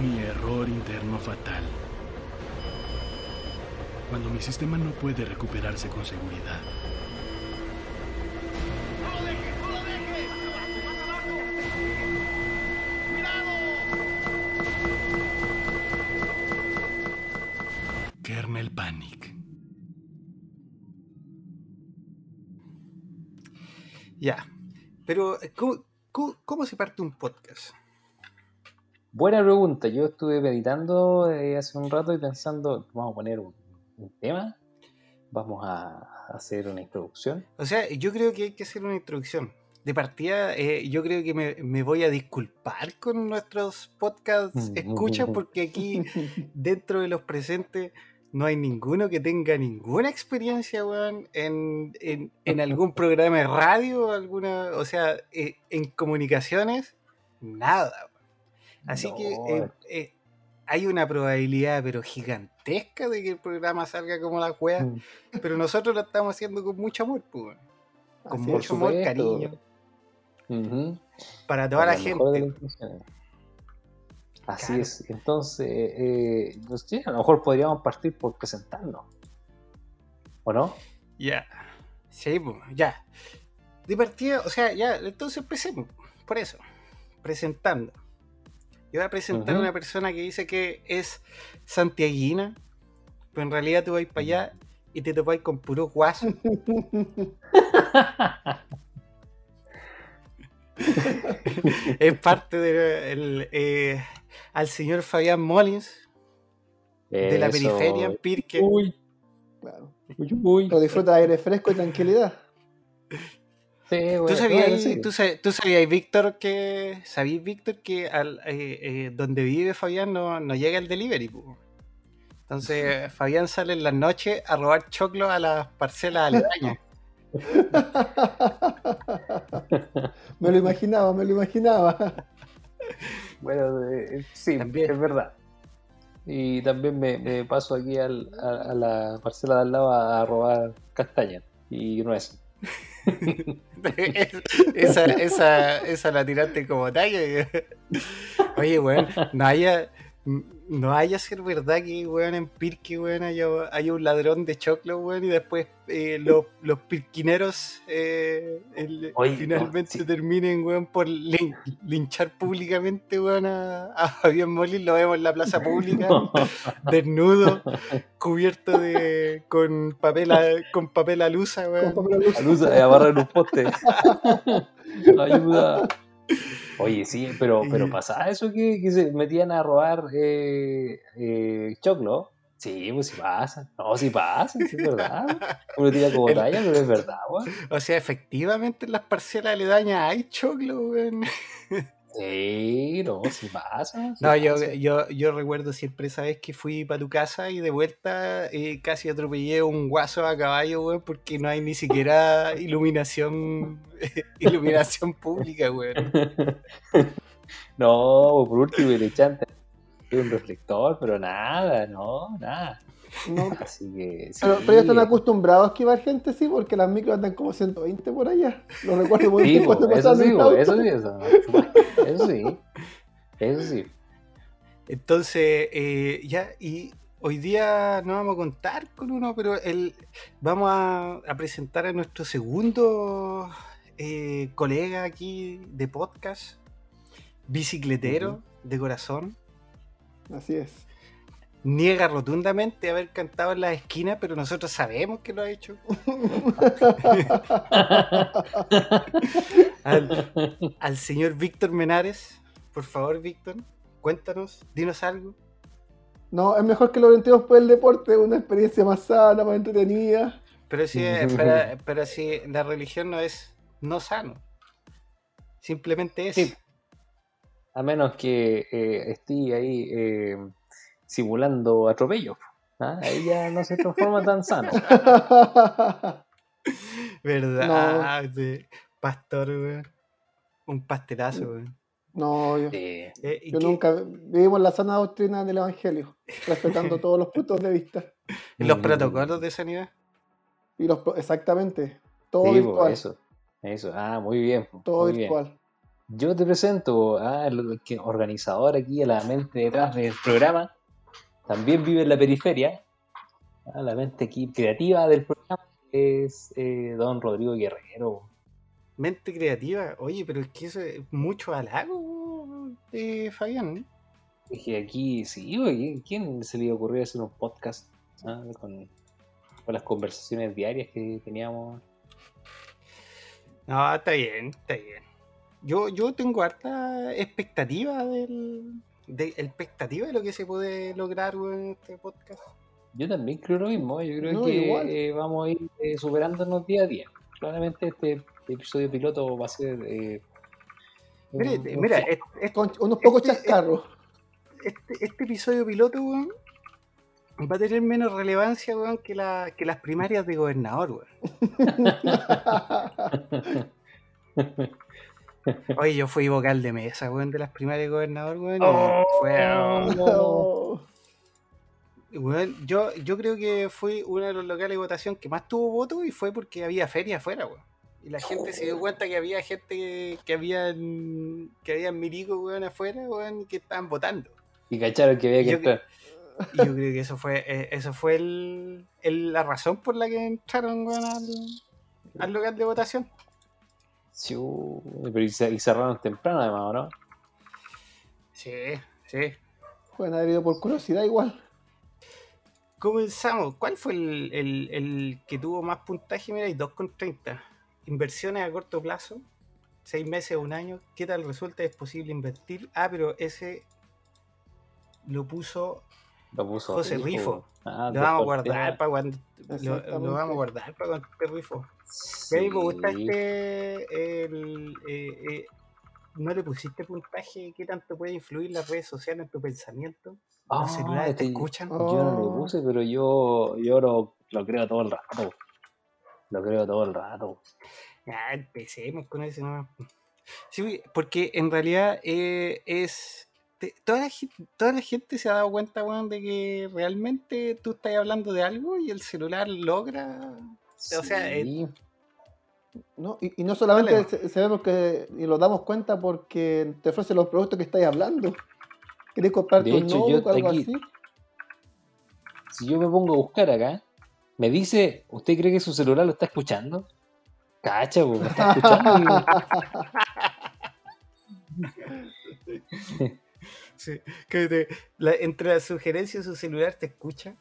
Mi error interno fatal. Cuando mi sistema no puede recuperarse con seguridad. Kernel Panic. Ya. Pero, ¿cómo, cómo, cómo se parte un podcast? Buena pregunta. Yo estuve meditando eh, hace un rato y pensando, vamos a poner un, un tema, vamos a hacer una introducción. O sea, yo creo que hay que hacer una introducción. De partida, eh, yo creo que me, me voy a disculpar con nuestros podcasts Mm, escuchas porque aquí, dentro de los presentes, no hay ninguno que tenga ninguna experiencia, weón, en, en, en algún programa de radio, alguna, o sea, eh, en comunicaciones, nada. Así que eh, eh, hay una probabilidad, pero gigantesca, de que el programa salga como la wea, Mm. pero nosotros lo estamos haciendo con mucho amor, pues, con Así mucho amor, cariño, para toda la gente. Así Claro. es. Entonces, eh, a lo mejor podríamos partir por presentarnos. ¿O no? Ya. Sí, pues, ya. De partida, o sea, ya, entonces empecemos. Por eso, presentando. Yo voy a presentar a una persona que dice que es santiaguina, pero en realidad tú vas para allá y te topáis con puro guaso. es parte del eh, al señor Fabián Molins, de la periferia en Pirque. Uy, Claro. uy, uy. Pero disfruta de aire fresco y tranquilidad. Sí, ¿Tú sabías, bueno, sí. tú sa- tú sabías, Víctor, que sabías, Víctor, que al, eh, eh, donde vive Fabián no, no llega el delivery? Entonces Fabián sale en las noches a robar choclo a las parcelas aledañas. me lo imaginaba, me lo imaginaba. Bueno, eh, sí, También. es verdad. Y también me, me paso aquí al- a, a la parcela de al lado a robar castañas y nueces. esa, esa, esa la tiraste como talla. Oye, weón, no haya, no haya ser verdad que, weón, en Pirque, weón, haya, haya un ladrón de choclo, weón, y después eh, los, los pirquineros eh, el- Oye, finalmente no, sí. terminen, weón, por lin- linchar públicamente, weón, a, a Fabián Molin, lo vemos en la plaza pública, desnudo, cubierto de, con papel, a- con papel alusa, weón. Con papel alusa. La luz a amarrar en un poste. Ayuda. Oye, sí, pero, pero pasaba eso que, que se metían a robar eh, eh, choclo. Sí, pues sí pasa. No, sí pasa, sí es verdad. Uno tira como talla, pero es verdad, weón. O sea, efectivamente en las parcelas aledañas hay choclo, weón. Sí, no, sí pasa. sí No, yo, pasa. yo, yo recuerdo siempre esa vez que fui para tu casa y de vuelta eh, casi atropellé un guaso a caballo, weón, porque no hay ni siquiera iluminación iluminación pública, weón. No, por último, le echan un reflector, pero nada, no, nada. No. Así que. Sí, Pero, pero ya están acostumbrados a esquivar gente, sí, porque las micros andan como 120 por allá. Lo recuerdo muy Sí, bien cuando eso pasaban sí, eso sí, eso, sí, eso sí. Entonces, eh, ya, y hoy día no vamos a contar con uno, pero el, vamos a, a presentar a nuestro segundo eh, colega aquí de podcast, bicicletero de corazón. Así es. Niega rotundamente haber cantado en las esquinas, pero nosotros sabemos que lo ha hecho. Al, al señor Víctor Menares, por favor, Víctor, cuéntanos, dinos algo. No, es mejor que lo orientemos por el deporte, una experiencia más sana, más entretenida. Pero si, pero, pero si la religión no es no sano, simplemente es. Sí. A menos que eh, esté ahí eh, simulando atropello. ¿ah? Ahí ya no se transforma tan sano. ¿Verdad? Sí. Pastor, weón. Un pastelazo, weón. no, yo. Eh, ¿y yo nunca vivimos la sana doctrina del Evangelio, respetando todos los puntos de vista. Los Mm. protocolos de sanidad. Y los pro- exactamente, todo Sí, virtual. eso. Eso. Ah, muy bien. Todo muy bien. virtual. yo te presento al que organizador aquí, a la mente detrás del programa. También vive en la periferia. a la mente aquí creativa del programa es eh, don Rodrigo Guerrero. Mente creativa. Oye, pero es que eso es mucho halago de Fabián. ¿eh? Es que aquí, sí, oye, ¿quién se le ocurrió hacer un podcast ah, con, con las conversaciones diarias que teníamos? No, está bien, está bien. Yo, yo tengo harta expectativa del, de, expectativa de lo que se puede lograr weón, en este podcast. Yo también creo lo mismo. Yo creo No, que igual. eh, vamos a ir eh, superándonos día a día. Claramente este episodio piloto va a ser. eh, Mira, un- un mira, flop. es- es- Con unos pocos Este- chascarros. este, este episodio piloto, weón, va a tener menos relevancia, weón, que, la, que las primarias de gobernador, weón. Oye, yo fui vocal de mesa, weón, de las primarias de gobernador, weón. Oh. fue, No. weón, yo, yo creo que fue uno de los locales de votación que más tuvo votos y fue porque había feria afuera, weón. Y la gente se dio cuenta que había gente que, que habían que habían milicos, weón, afuera, weón, y que estaban votando. Y cacharon que había que Yo- entrar. Y yo creo que eso fue, eh, eso fue el, el- la razón por la que entraron weón, al, al local de votación. Siu, Pero y, ce- y cerraron temprano, además, ¿o ¿no? Sí, sí. Pueden haber ido por curiosidad igual. Comenzamos. ¿Cuál fue el, el- el que tuvo más puntaje? Mira, hay 2,30. Inversiones a corto plazo, 6 meses o un año. ¿Qué tal resulta? ¿Es posible invertir? Ah, pero ese lo puso. Lo puso José Rifo. Ah, Lo vamos a guardar para cuando. Lo, vamos a guardar para cuando esté rifo. Sí. Y a mí me gusta este. El, eh, eh, ¿No le pusiste puntaje? ¿Qué tanto puede influir las redes sociales en tu pensamiento? Ah, ¿Los celulares te este- escuchan? Oh. Yo no lo puse, pero yo, yo lo, lo creo todo el rato. Lo creo todo el rato. Ya, empecemos con ese nomás. Sí, porque en realidad eh, es. te- toda, la, toda la gente se ha dado cuenta, weón, de que realmente tú estás hablando de algo y el celular logra. O sea, eh. ¿no? Y, y no solamente se- sabemos que y nos damos cuenta porque te ofrecen los productos que estáis hablando. ¿Querés comprar De tu hecho, notebook o algo aquí- así? Si yo me pongo a buscar acá, me dice, ¿usted cree que su celular lo está escuchando? Cacha, po, me está escuchando. Sí, que te- la- entre las sugerencias su celular te escucha.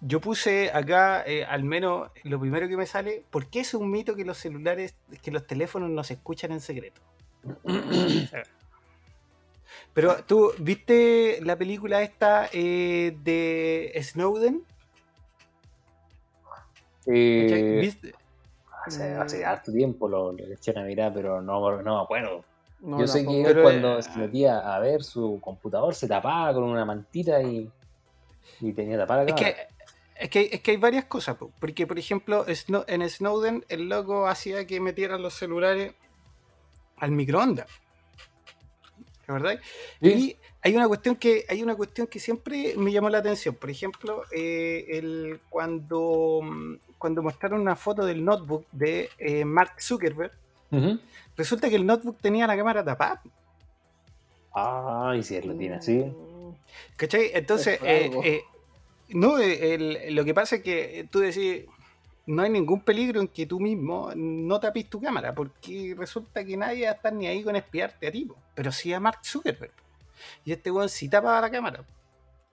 Yo puse acá, eh, al menos lo primero que me sale, ¿por qué es un mito que los celulares, que los teléfonos no se escuchan en secreto? Pero tú, ¿viste la película esta eh, de Snowden? eh, ¿Viste? hace, hace harto tiempo lo, lo eché a mirar, pero no, no me acuerdo. No, Yo sé que él cuando eh, se metía a ver su computador se tapaba con una mantita y, y tenía tapada la Es que, es, que, es que hay varias cosas, po, porque por ejemplo en Snowden el loco hacía que metieran los celulares al microondas. ¿Verdad? Sí. Y hay una cuestión que hay una cuestión que siempre me llamó la atención. Por ejemplo, eh, el, cuando, cuando mostraron una foto del notebook de eh, Mark Zuckerberg, resulta que el notebook tenía la cámara tapada. Ay, si él lo tiene así. ¿Cachai? Entonces, Es eh, eh, no, eh, el- lo que pasa es que tú decís, no hay ningún peligro en que tú mismo no tapes tu cámara, porque resulta que nadie va a estar ni ahí con espiarte a ti, pero sí a Mark Zuckerberg. Y este weón sí tapa la cámara.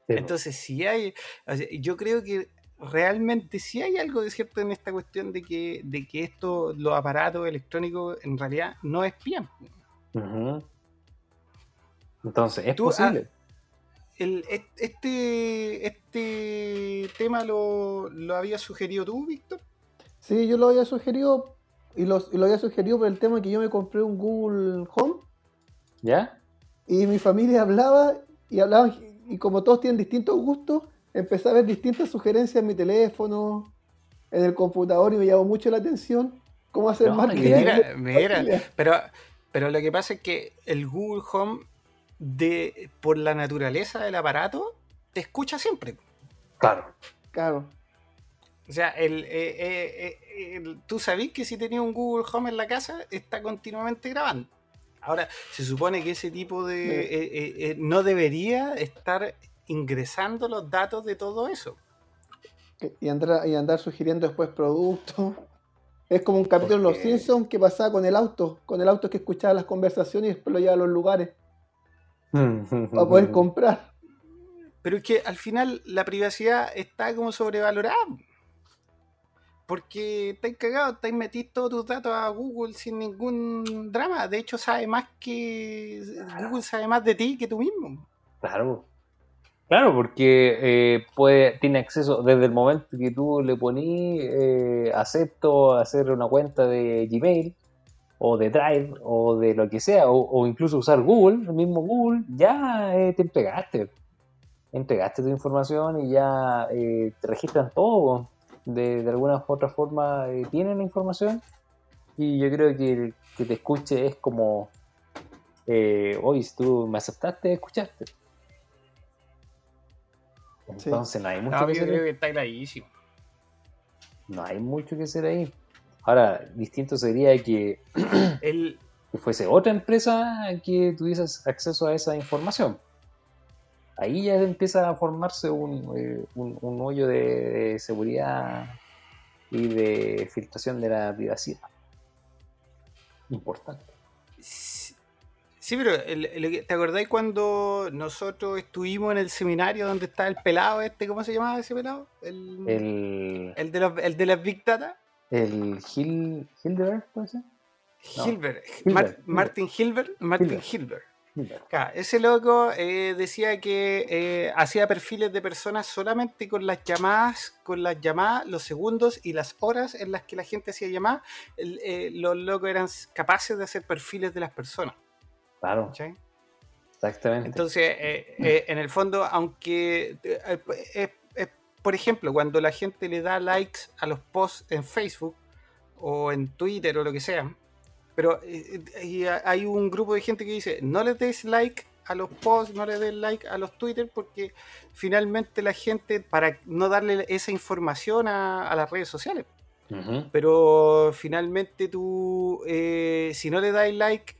Sí, Entonces, si hay, o sea, yo creo que realmente sí hay algo de cierto en esta cuestión de que, de que esto, los aparatos electrónicos en realidad no espían. Ujú. Entonces, es Tú, posible. El, este, este tema lo, lo había sugerido tú, Víctor. Sí, yo lo había sugerido y lo, y lo había sugerido por el tema que yo me compré un Google Home ¿Ya? y mi familia hablaba y hablaban y como todos tienen distintos gustos, empecé a ver distintas sugerencias en mi teléfono, en el computador y me llamó mucho la atención cómo hacer No, marketing. Mira, de mira, pero, pero lo que pasa es que el Google Home, de, por la naturaleza del aparato, te escucha siempre. Claro. Claro. O sea, el, eh, eh, eh, el- tú sabés que si tenías un Google Home en la casa, está continuamente grabando. Ahora, se supone que ese tipo de... Eh, eh, eh, no debería estar ingresando los datos de todo eso. Y andar, y andar sugiriendo después productos. Es como un capítulo de Los Simpsons que pasaba con el auto. Con el auto que escuchaba las conversaciones y después lo llevaba a los lugares para poder comprar. Pero es que al final la privacidad está como sobrevalorada. Porque estáis cagados, estáis metís todos tus datos a Google sin ningún drama. De hecho, sabe más que. Google sabe más de ti que tú mismo. Claro. Claro, porque eh, puede, tiene acceso desde el momento que tú le ponís eh, acepto a hacer una cuenta de Gmail o de Drive o de lo que sea, o, o incluso usar Google, el mismo Google, ya eh, te entregaste. Entregaste tu información y ya eh, te registran todo. De, de alguna u otra forma eh, tienen la información y yo creo que el que te escuche es como, eh, oye, si tú me aceptaste, escuchaste. Sí. Entonces no hay mucho No, que yo hacer. creo ahí. que está clarísimo. No hay mucho que hacer ahí. Ahora, distinto sería que, El, que fuese otra empresa que tuviese acceso a esa información. Ahí ya empieza a formarse un, eh, un- un hoyo de, de seguridad y de filtración de la privacidad. Importante. Sí, sí, pero el- el- ¿te acordáis cuando nosotros estuvimos en el seminario donde estaba el pelado este? ¿Cómo se llamaba ese pelado? El, El, de, los, el de las Big Data. El Hil, Hildeberg, ¿puede ser? No. Hilbert. Hilbert, Mar- Hilbert. Martin Hilbert. Martin Hilbert. Hilbert. Claro, ese loco eh, decía que eh, hacía perfiles de personas solamente con las llamadas, con las llamadas, los segundos y las horas en las que la gente hacía llamadas. eh, los locos eran capaces de hacer perfiles de las personas. Claro, exactamente. Entonces, eh, en el fondo, aunque, eh, por ejemplo, cuando la gente le da likes a los posts en Facebook o en Twitter o lo que sea, pero eh, eh, y hay un grupo de gente que dice, no le des like a los posts, no le des like a los Twitter, porque finalmente la gente, para no darle esa información a, a las redes sociales, pero finalmente tú, eh, si no le das like,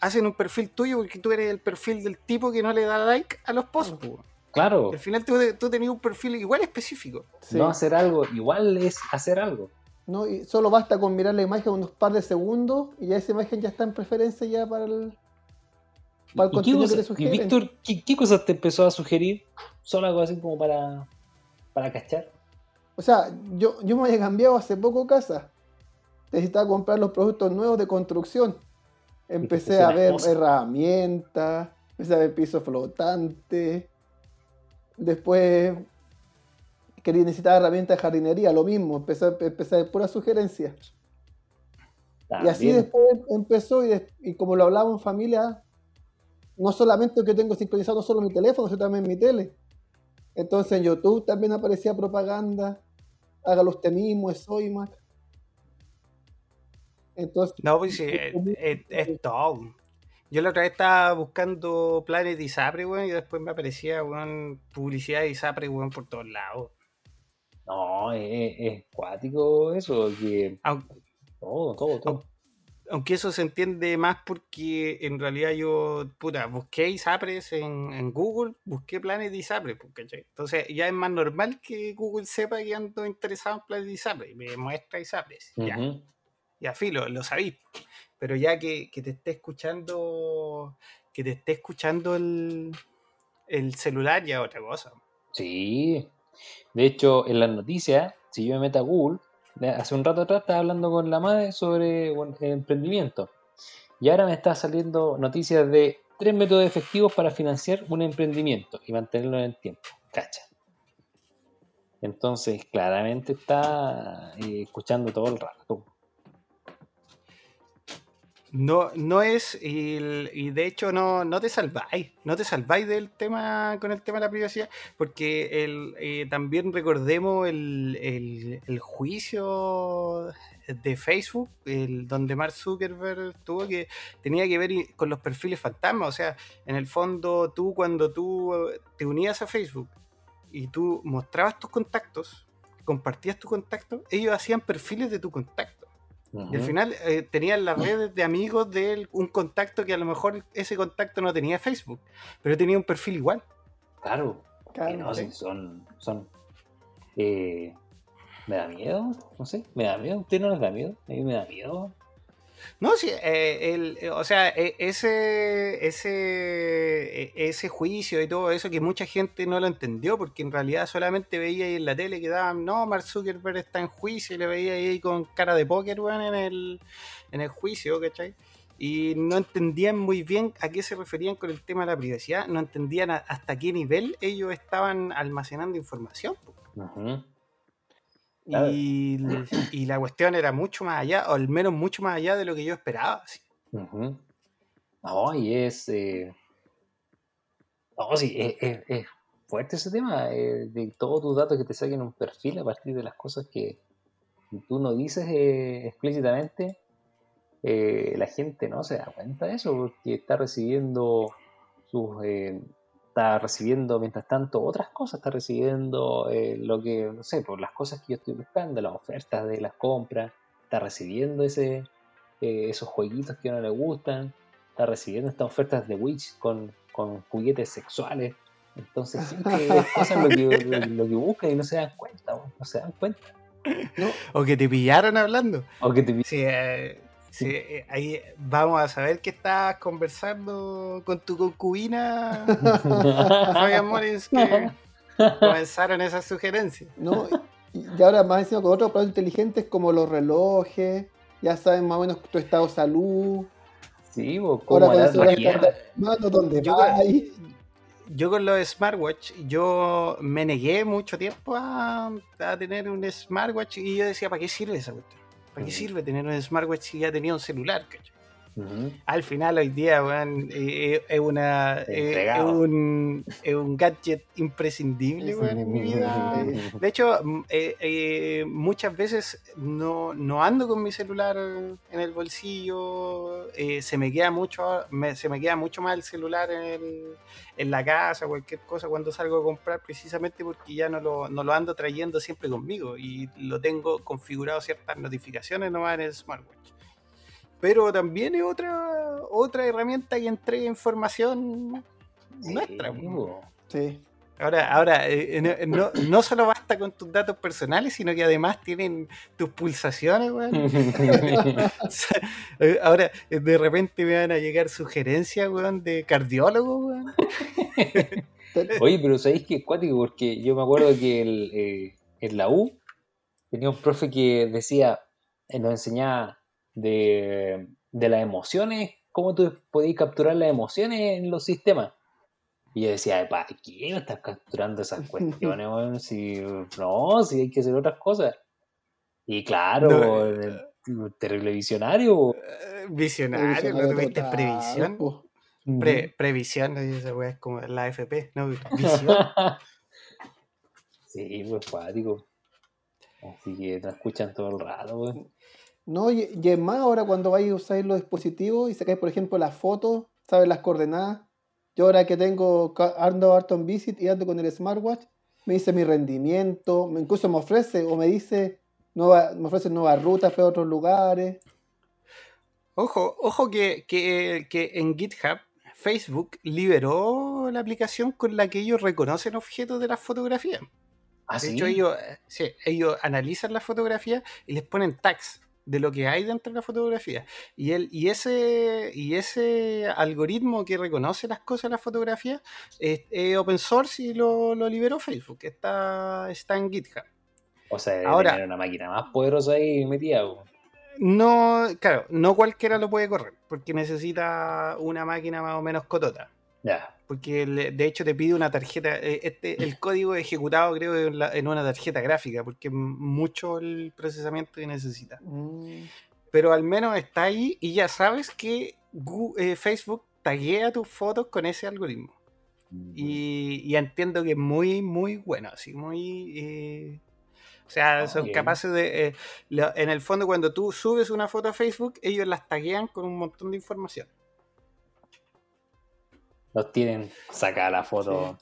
hacen un perfil tuyo porque tú eres el perfil del tipo que no le da like a los posts. po. Claro, Al final tú, tú tenías un perfil igual específico. Sí. no hacer algo igual es hacer algo. No, y solo basta con mirar la imagen unos par de segundos y ya esa imagen ya está en preferencia ya para el, para el ¿Y, qué contenido que y. Víctor, ¿qué, qué cosas te empezó a sugerir? Solo algo así como para, para cachar. O sea, yo, yo me había cambiado hace poco casa. Necesitaba comprar los productos nuevos de construcción. Empecé a ver herramientas, empecé a ver piso flotante. Después quería necesitar herramientas de jardinería, lo mismo, empecé, a- empecé a ver puras sugerencias. Y así después empezó, y, como lo hablaba en familia, no solamente que tengo sincronizado no solo mi teléfono, sino también mi tele. Entonces en YouTube también aparecía propaganda, hágalo usted mismo, es Soymac. Entonces, No, pues sí, es, es- es todo. Yo la otra vez estaba buscando planes de ISAPRE, weón, y después me aparecía, weón, publicidad de ISAPRE, weón, por todos lados. No, es, es cuático eso, que Aunque, todo, todo, todo. aunque eso se entiende más porque en realidad yo, puta, busqué ISAPRES en, en Google, busqué planes de ISAPRE, pues, ¿cachai? Entonces ya es más normal que Google sepa que ando interesado en planes de ISAPRE, y me muestra ISAPRES, ya. Ujú. ya filo, lo sabéis. Pero ya que, que te esté escuchando, que te esté escuchando el, el celular ya otra cosa. Sí. De hecho, en las noticias, si yo me meto a Google, de- hace un rato atrás estaba hablando con la madre sobre el emprendimiento. Y ahora me está saliendo noticias de tres métodos efectivos para financiar un emprendimiento y mantenerlo en el tiempo. Cacha. Entonces, claramente está eh, escuchando todo el rato. No, no es, y, de hecho no, no te salváis, no te salváis del tema con el tema de la privacidad, porque el, eh, también recordemos el, el- juicio de Facebook, el, donde Mark Zuckerberg tuvo que, tenía que ver con los perfiles fantasmas, o sea, en el fondo tú cuando tú eh, te unías a Facebook y tú mostrabas tus contactos, compartías tu contacto, ellos hacían perfiles de tu contacto. Y al final eh, tenían las redes de amigos de él, un contacto que a lo mejor ese contacto no tenía Facebook, pero tenía un perfil igual. Claro. Claro, que no, sí. son. son eh, ¿Me da miedo? No sé, ¿me da miedo? ¿A usted no les da miedo? A mí me da miedo. No, sí, eh, el, eh, o sea, eh, ese, ese, eh, ese juicio y todo eso que mucha gente no lo entendió, porque en realidad solamente veía ahí en la tele que daban, no, Mark Zuckerberg está en juicio y le veía ahí con cara de póker, weón, en el, en el juicio, ¿cachai? Y no entendían muy bien a qué se referían con el tema de la privacidad, no entendían hasta qué nivel ellos estaban almacenando información. po. Claro. Y, y la cuestión era mucho más allá, o al menos mucho más allá de lo que yo esperaba. Ujú. No, y es. eh, No, sí, es, es- es fuerte ese tema eh, de todos tus datos que te saquen un perfil a partir de las cosas que tú no dices eh, explícitamente. la gente no se da cuenta de eso porque está recibiendo sus. Está recibiendo mientras tanto otras cosas, está recibiendo eh, lo que, no sé, por las cosas que yo estoy buscando, las ofertas de las compras, está recibiendo ese, eh, esos jueguitos que a uno le gustan, está recibiendo estas ofertas de Witch con, con juguetes sexuales. Entonces siempre cosas lo que, lo, lo que buscan y no se dan cuenta, no se dan cuenta. O que te pillaron hablando. O que te Sí, eh, sí, eh, ahí vamos a saber que estabas conversando con tu concubina, Fabián Morris, que comenzaron esas sugerencias. ¿no? Y ahora más encima con otros aparatos inteligentes como los relojes, ya saben más o menos tu estado de salud. Sí, o Ahora como con la eso van a maquilla. estar mano donde Yo, va ahí. yo con los smartwatch, yo me negué mucho tiempo a, a tener un smartwatch y yo decía, ¿para qué sirve esa cuestión? ¿Para qué sirve tener un smartwatch si ya tenía un celular? cacho? Al final, hoy día, weón, eh, eh, es una eh, es un, es un gadget imprescindible, weón, en mi vida. De hecho, mm, eh, eh, muchas veces no, no ando con mi celular en el bolsillo, eh, se, me queda mucho, me- se me queda mucho más el celular en, el- en la casa, cualquier cosa cuando salgo a comprar, precisamente porque ya no lo, no lo ando trayendo siempre conmigo y lo tengo configurado ciertas notificaciones nomás en el smartwatch. Pero también es otra, otra herramienta que entrega información nuestra. Sí. Ahora, ahora eh, no, no- no solo basta con tus datos personales, sino que además tienen tus pulsaciones, weón. O sea, eh, Ahora, eh, de repente me van a llegar sugerencias, weón, de cardiólogo, weón. Oye, pero ¿sabéis que es cuático? Porque yo me acuerdo que el, eh, en la U tenía un profe que decía, eh, nos enseñaba de, de las emociones, cómo tú podías capturar las emociones en los sistemas. Y yo decía, ¿para qué me estás capturando esas cuestiones, weón? Si, no, si hay que hacer otras cosas. Y claro, No, el- el terrible visionario. Eh, Visionario, ¿no Visionario tuviste total, previsión? Pre- previsión, ¿no? Esa weá es como la FP, ¿no? Visión. sí, pues cuático. Así que nos escuchan todo el rato, weón. No, y, y es más, ahora cuando vais a usar los dispositivos y sacáis, por ejemplo, las fotos, sabes las coordenadas. Yo ahora que tengo, ando harto en Visit y ando con el smartwatch, me dice mi rendimiento, me, incluso me ofrece o me dice, nueva, me ofrece nuevas rutas para otros lugares. Ojo, ojo que, que- que en GitHub Facebook liberó la aplicación con la que ellos reconocen objetos de las fotografías. ¿Ah, De sí? hecho, ellos, eh, sí, ellos analizan las fotografías y les ponen tags de lo que hay dentro de la fotografía. Y, el, y, ese, y ese algoritmo que reconoce las cosas de la fotografía es, es open source y lo, lo liberó Facebook. Está, está en GitHub. O sea, Ahora- una máquina más poderosa ahí metida. No, claro, no cualquiera lo puede correr, porque necesita una máquina más o menos cotota. Ya. Porque de hecho te pide una tarjeta, eh, este, el código ejecutado creo en, la- en una tarjeta gráfica, porque es mucho el procesamiento que necesita. Mm, Pero al menos está ahí y ya sabes que eh, Facebook taguea tus fotos con ese algoritmo. Y, y entiendo que es muy, muy bueno, así, muy... eh, o sea, Ah, son bien. capaces de... eh, lo- en el fondo, cuando tú subes una foto a Facebook, ellos las taguean con un montón de información. Los tienen sacada la foto.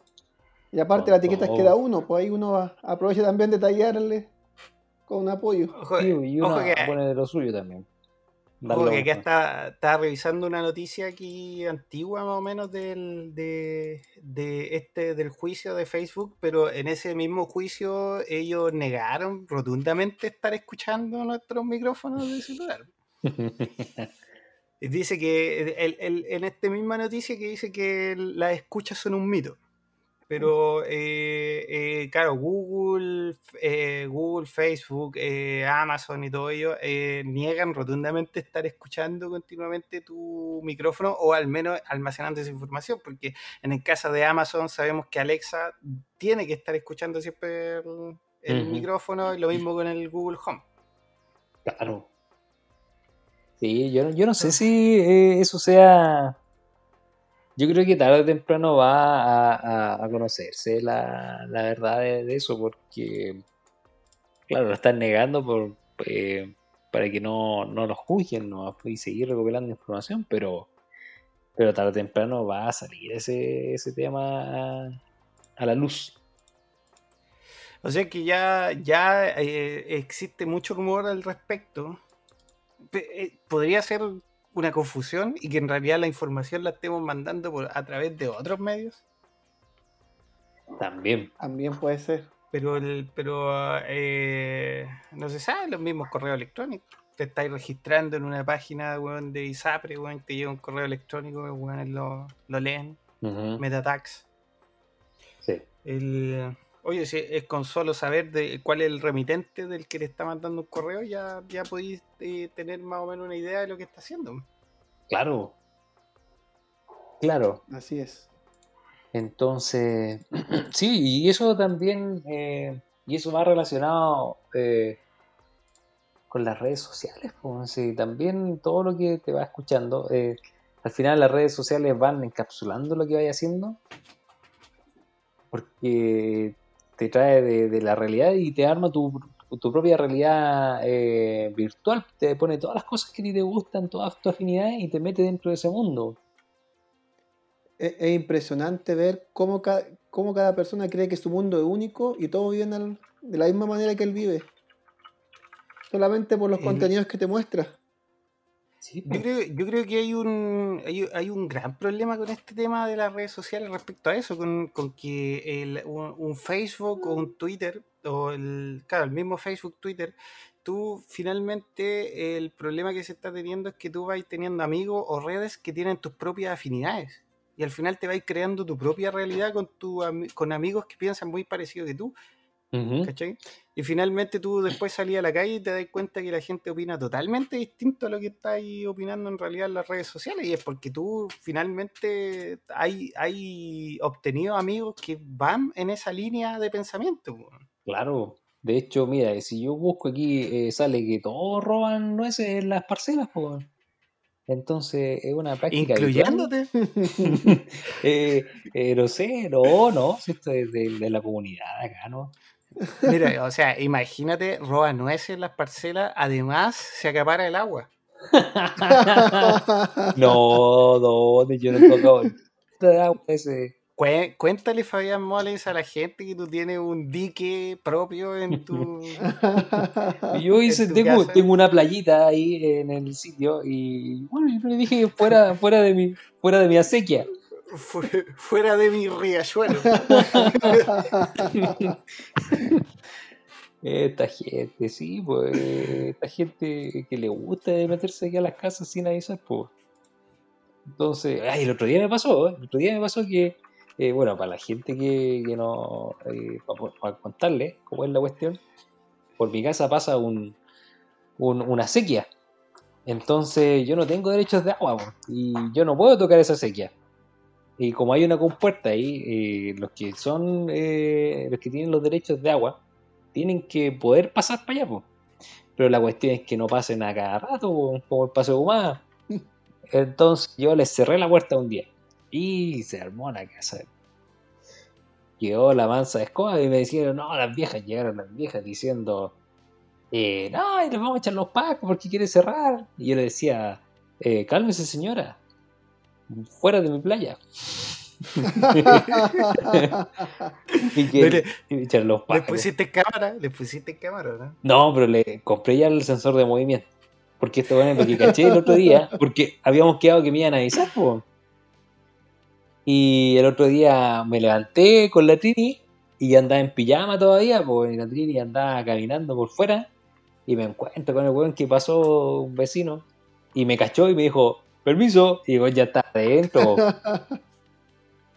Y aparte Con la etiqueta todo. queda uno, pues ahí uno aprovecha también de tallarle con apoyo. Ojo, Sí, y uno ojo que, pone de lo suyo también. ojo que acá está, está revisando una noticia aquí antigua más o menos del, de, de este del juicio de Facebook, pero en ese mismo juicio ellos negaron rotundamente estar escuchando nuestros micrófonos de celular. Dice que el- el- en esta misma noticia que dice que las escuchas son un mito. Pero eh, eh, claro, Google, eh, Google, Facebook, Amazon y todo ello niegan rotundamente estar escuchando continuamente tu micrófono o al menos almacenando esa información, porque en el caso de Amazon sabemos que Alexa tiene que estar escuchando siempre el, micrófono y lo mismo con el Google Home. Claro. Sí, yo, no- yo no sé si eh, eso sea. Yo creo que tarde o temprano va a, a- a conocerse la, la verdad de, de eso, porque, claro, lo están negando por, eh, para que no, no lo juzguen ¿no? y seguir recopilando información, pero, pero tarde o temprano va a salir ese, ese tema a, a la luz. O sea que ya, ya eh, existe mucho rumor al respecto. Eh, Podría ser una confusión y que en realidad la información la estemos mandando por, a través de otros medios. También. También puede ser. Pero, el, pero eh, no se sabe, los mismos correos electrónicos. Te estáis registrando en una página weón, de ISAPRE, weón, te llega un correo electrónico, weón, lo, lo leen, Metatax. Sí. El, oye, si es con solo saber de cuál es el remitente del que le está mandando un correo, ya, ya podéis eh, tener más o menos una idea de lo que está haciendo. Claro. Claro. Así es. Entonces, sí, y eso también, eh, y eso va relacionado eh, con las redes sociales, pues, sí, también todo lo que te va escuchando, eh, al final las redes sociales van encapsulando lo que vayas haciendo, porque te trae de, de la realidad y te arma tu, tu propia realidad eh, virtual, te pone todas las cosas que a ti te gustan, todas tus afinidades y te mete dentro de ese mundo. Es, es impresionante ver cómo cada, cómo cada persona cree que su mundo es único y todos viven al- de la misma manera que él vive. Solamente por los El- contenidos que te muestra. Sí, Yo creo, yo creo que hay un, hay, hay un gran problema con este tema de las redes sociales respecto a eso, con, con que el- un, un Facebook o un Twitter, o el, claro, el mismo Facebook, Twitter, tú finalmente el problema que se está teniendo es que tú vas teniendo amigos o redes que tienen tus propias afinidades. Y al final te vas creando tu propia realidad con, tu, con amigos que piensan muy parecido que tú. Y finalmente tú después salís a la calle y te das cuenta que la gente opina totalmente distinto a lo que está ahí opinando en realidad en las redes sociales. Y es porque tú finalmente hay, hay obtenido amigos que van en esa línea de pensamiento. Claro, de hecho, mira, si yo busco aquí, eh, sale que todos roban nueces en las parcelas, pues. Entonces es una práctica. Incluyéndote. Eh, eh, no sé, no, no, esto es de, de la comunidad acá, ¿no? Mira, o sea, imagínate, roba nueces en las parcelas, además se acapara el agua. No, no, yo no agua ese. Cué- Cuéntale, Fabián Moles, a la gente que tú tienes un dique propio en tu... Yo hice, tu tengo, casa. tengo una playita ahí en el sitio y bueno, yo le dije fuera, fuera de mi, fuera de mi acequia. Fu- fuera de mi riachuelo. Esta gente, sí, pues, esta gente que le gusta meterse aquí a las casas sin avisar, pues. Entonces, ay, el otro día me pasó, ¿eh? el otro día me pasó que, eh, bueno, para la gente que, que no, eh, para, contarle cómo es la cuestión, por mi casa pasa un, un- una sequía. Entonces yo no tengo derechos de agua y yo no puedo tocar esa sequía. Y como hay una compuerta ahí, eh, los que son, eh, los que tienen los derechos de agua, tienen que poder pasar para allá, po. Pero la cuestión es que no pasen a cada rato, po, como el paso de Humada. Entonces yo les cerré la puerta un día. Y se armó la casa. Quedó la mansa de escoba y me dijeron, no, las viejas, llegaron las viejas diciendo, eh, no, y les vamos a echar los pacos porque quiere cerrar. Y yo le decía, eh, cálmese señora, fuera de mi playa. y que Le- los ¿Le pusiste cámara? ¿Le pusiste cámara, no? No, pero le compré ya el sensor de movimiento. Porque esto bueno, lo que caché el otro día, porque habíamos quedado que me iban a avisar, po. Y el otro día me levanté con la Trini y andaba en pijama todavía, pues la Trini andaba caminando por fuera y me encuentro con el weón que pasó un vecino y me cachó y me dijo, permiso, y weón ya está adentro.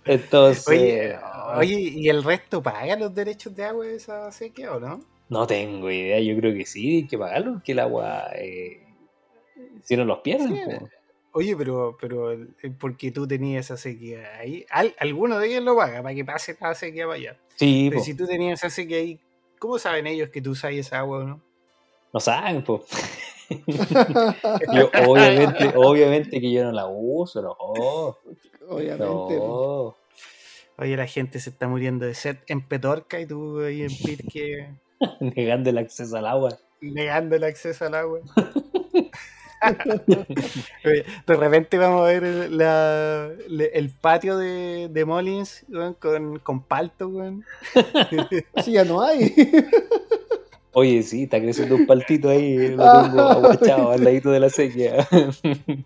Entonces, Oye, oye, ¿y el resto paga los derechos de agua de esa sequía o no? no tengo idea, yo creo que sí, hay que pagarlo, porque el agua, eh, si no los pierden, Sí. Oye, pero, pero el- porque tú tenías esa sequía ahí, al- alguno de ellos lo paga para que pase la sequía para allá. Sí, Pero po. si tú tenías esa sequía ahí, ¿cómo saben ellos que tú usas esa agua o no? no saben, po. Yo, obviamente, obviamente que yo no la uso, no, Obviamente. no. Oye, la gente se está muriendo de sed en Petorca y tú ahí en Pirque negando el acceso al agua. negando el acceso al agua. Oye, de repente vamos a ver el, la- le- el patio de, de weón, con, con palto, weón. Así ya no hay. Oye, sí, está creciendo un paltito ahí, lo tengo aguachado al ladito de la sequía.